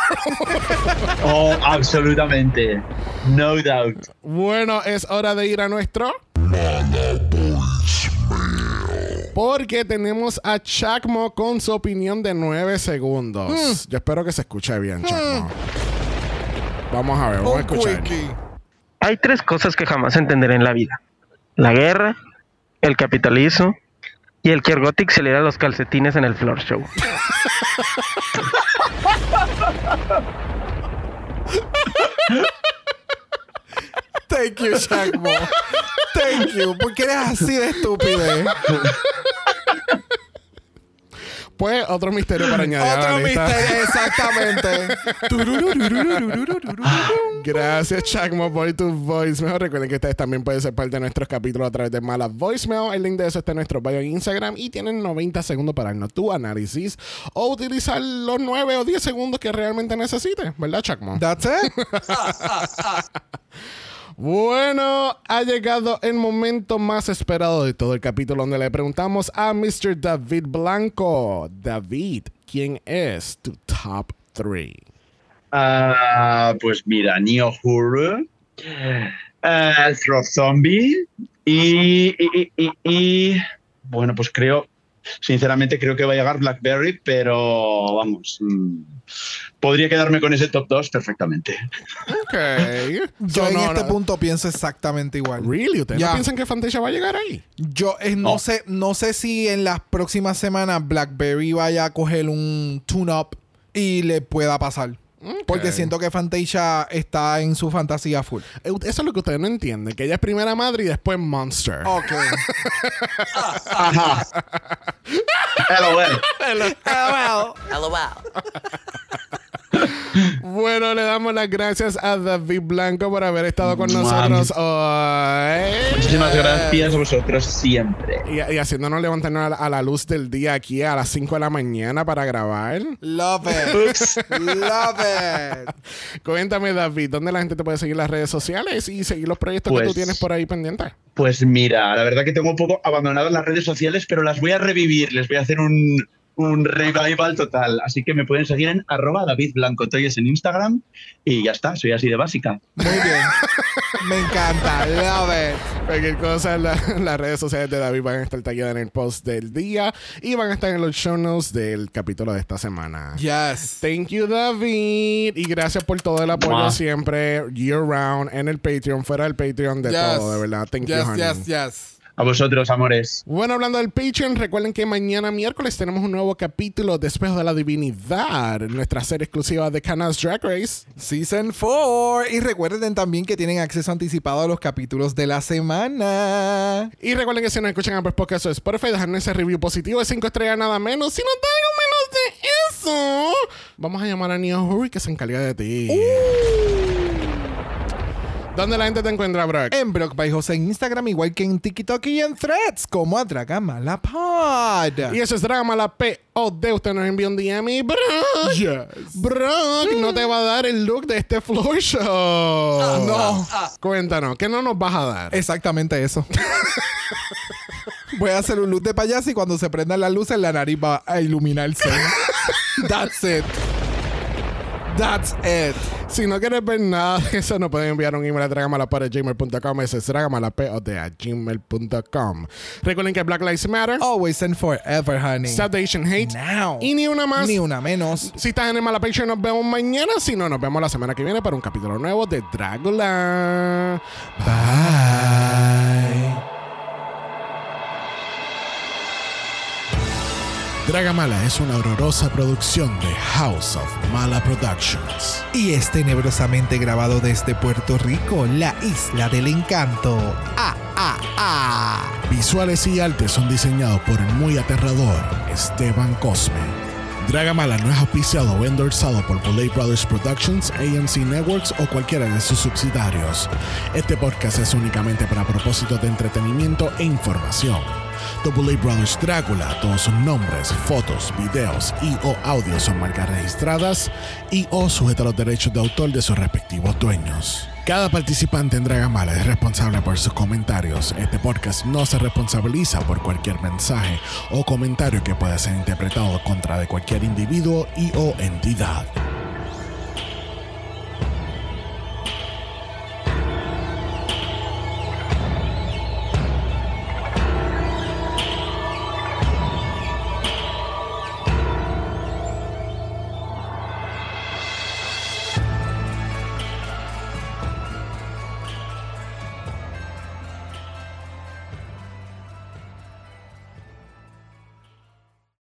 Oh, absolutamente. No doubt. Bueno, es hora de ir a nuestro. Porque tenemos a Chacmo con su opinión de 9 segundos. Yo espero que se escuche bien, Chacmo. Vamos a ver, vamos a escuchar. quickie. Hay tres cosas que jamás entenderé en la vida. La guerra, el capitalismo y el que Ergotic se le da los calcetines en el floor show. [LAUGHS] Thank you, Shagmo. Thank you. ¿Por qué eres así de estúpido? Pues otro misterio para añadir a la Otro lista. misterio, exactamente. [LAUGHS] Gracias, Chacmo, por tu voicemail. Recuerden que ustedes también pueden ser parte de nuestros capítulos a través de Mala Voicemail. El link de eso está en nuestro bio en Instagram y tienen 90 segundos para darnos tu análisis o utilizar los 9 o 10 segundos que realmente necesites, ¿verdad, Chacmo? That's it. [LAUGHS] Bueno, ha llegado el momento más esperado de todo el capítulo donde le preguntamos a Mr. David Blanco. David, ¿quién es tu top 3? Ah, pues mira, Neo Huru, eh, Throw Zombie y, bueno, pues creo, sinceramente creo que va a llegar Blackberry, pero vamos, mm, podría quedarme con ese top 2 perfectamente. Ok. [LAUGHS] Yo So, en no, este no. punto pienso exactamente igual. ¿Really? ¿Ustedes no piensan que Fantasia va a llegar ahí? Yo eh, no, No. sé, no sé si en las próximas semanas BlackBerry vaya a coger un tune-up y le pueda pasar. Porque siento que Fantasia está en su fantasía full. Eh, Eso es lo que ustedes no entienden, que ella es primera madre y después Monster. Ok. [LAUGHS] Ajá. [LAUGHS] LOL. LOL. Bueno, le damos las gracias a David Blanco por haber estado con nosotros hoy. Muchísimas gracias a vosotros siempre. Y, y haciéndonos levantarnos a la, a la luz del día aquí a las 5 de la mañana para grabar. Love it. Love it. Cuéntame, David, ¿dónde la gente te puede seguir en las redes sociales y seguir los proyectos que Pues- tú tienes por ahí pendientes? Pues mira, la verdad que tengo un poco abandonadas las redes sociales, pero las voy a revivir, les voy a hacer un, un revival total. Así que me pueden seguir en arroba David Blanco Toyes en Instagram y ya está, soy así de básica. Muy bien. Me encanta. Love it. Cualquier cosa, la- las redes sociales de David van a estar talladas en el post del día y van a estar en los show notes del capítulo de esta semana. Yes. Thank you, David. Y gracias por todo el apoyo Mua. siempre, year round, en el Patreon, fuera del Patreon, de Yes. todo, de verdad. Thank you, Yes, honey. yes, yes. A vosotros, amores. Bueno, hablando del Patreon, recuerden que mañana miércoles tenemos un nuevo capítulo de Espejo de la Divinidad, nuestra serie exclusiva de Canas Drag Race. Season 4. Y recuerden también que tienen acceso anticipado a los capítulos de la semana. Y recuerden que si nos escuchan a Apple Podcast o Spotify, dejarnos ese review positivo de 5 estrellas nada menos. Si no te menos de eso, vamos a llamar a Neo Hurry que se encarga de ti. ¿Dónde la gente te encuentra, Brock? En Brock by José en Instagram, igual que en TikTok y en Threads, como a Dragamala Pod. Y eso es Drama la P.O.D. Usted nos envió un DM y Brock. Yes. Brock no te va a dar el look de este floor show. No. Cuéntanos, ¿qué no nos vas a dar? Exactamente eso. [LAUGHS] Voy a hacer un luz de payaso y cuando se prendan las luces, la nariz va a iluminarse. [LAUGHS] That's it. That's it. Si no quieres ver nada de eso, nos pueden enviar un email a dragamalapod.gmail.com. Ese es dragamalapod a gmail.com. Recuerden que Black Lives Matter, Always and forever, honey. Stop the Asian Hate Now. y ni una más. Ni una menos. Si estás en el Mala Picture, nos vemos mañana. Si no, nos vemos la semana que viene para un capítulo nuevo de Dragula. Bye. Dragamala es una horrorosa producción de House of Mala Productions. Y es tenebrosamente grabado desde Puerto Rico, la isla del encanto. Ah, ah, ah. Visuales y artes son diseñados por el muy aterrador Esteban Cosme. Dragamala no es auspiciado o endorsado por Bullet Brothers Productions, AMC Networks o cualquiera de sus subsidiarios. Este podcast es únicamente para propósitos de entretenimiento e información. Bullet Brothers Drácula, todos sus nombres, fotos, videos y o audios son marcas registradas y o sujeta a los derechos de autor de sus respectivos dueños. Cada participante en Dragamala es responsable por sus comentarios. Este podcast no se responsabiliza por cualquier mensaje o comentario que pueda ser interpretado contra de cualquier individuo y o entidad.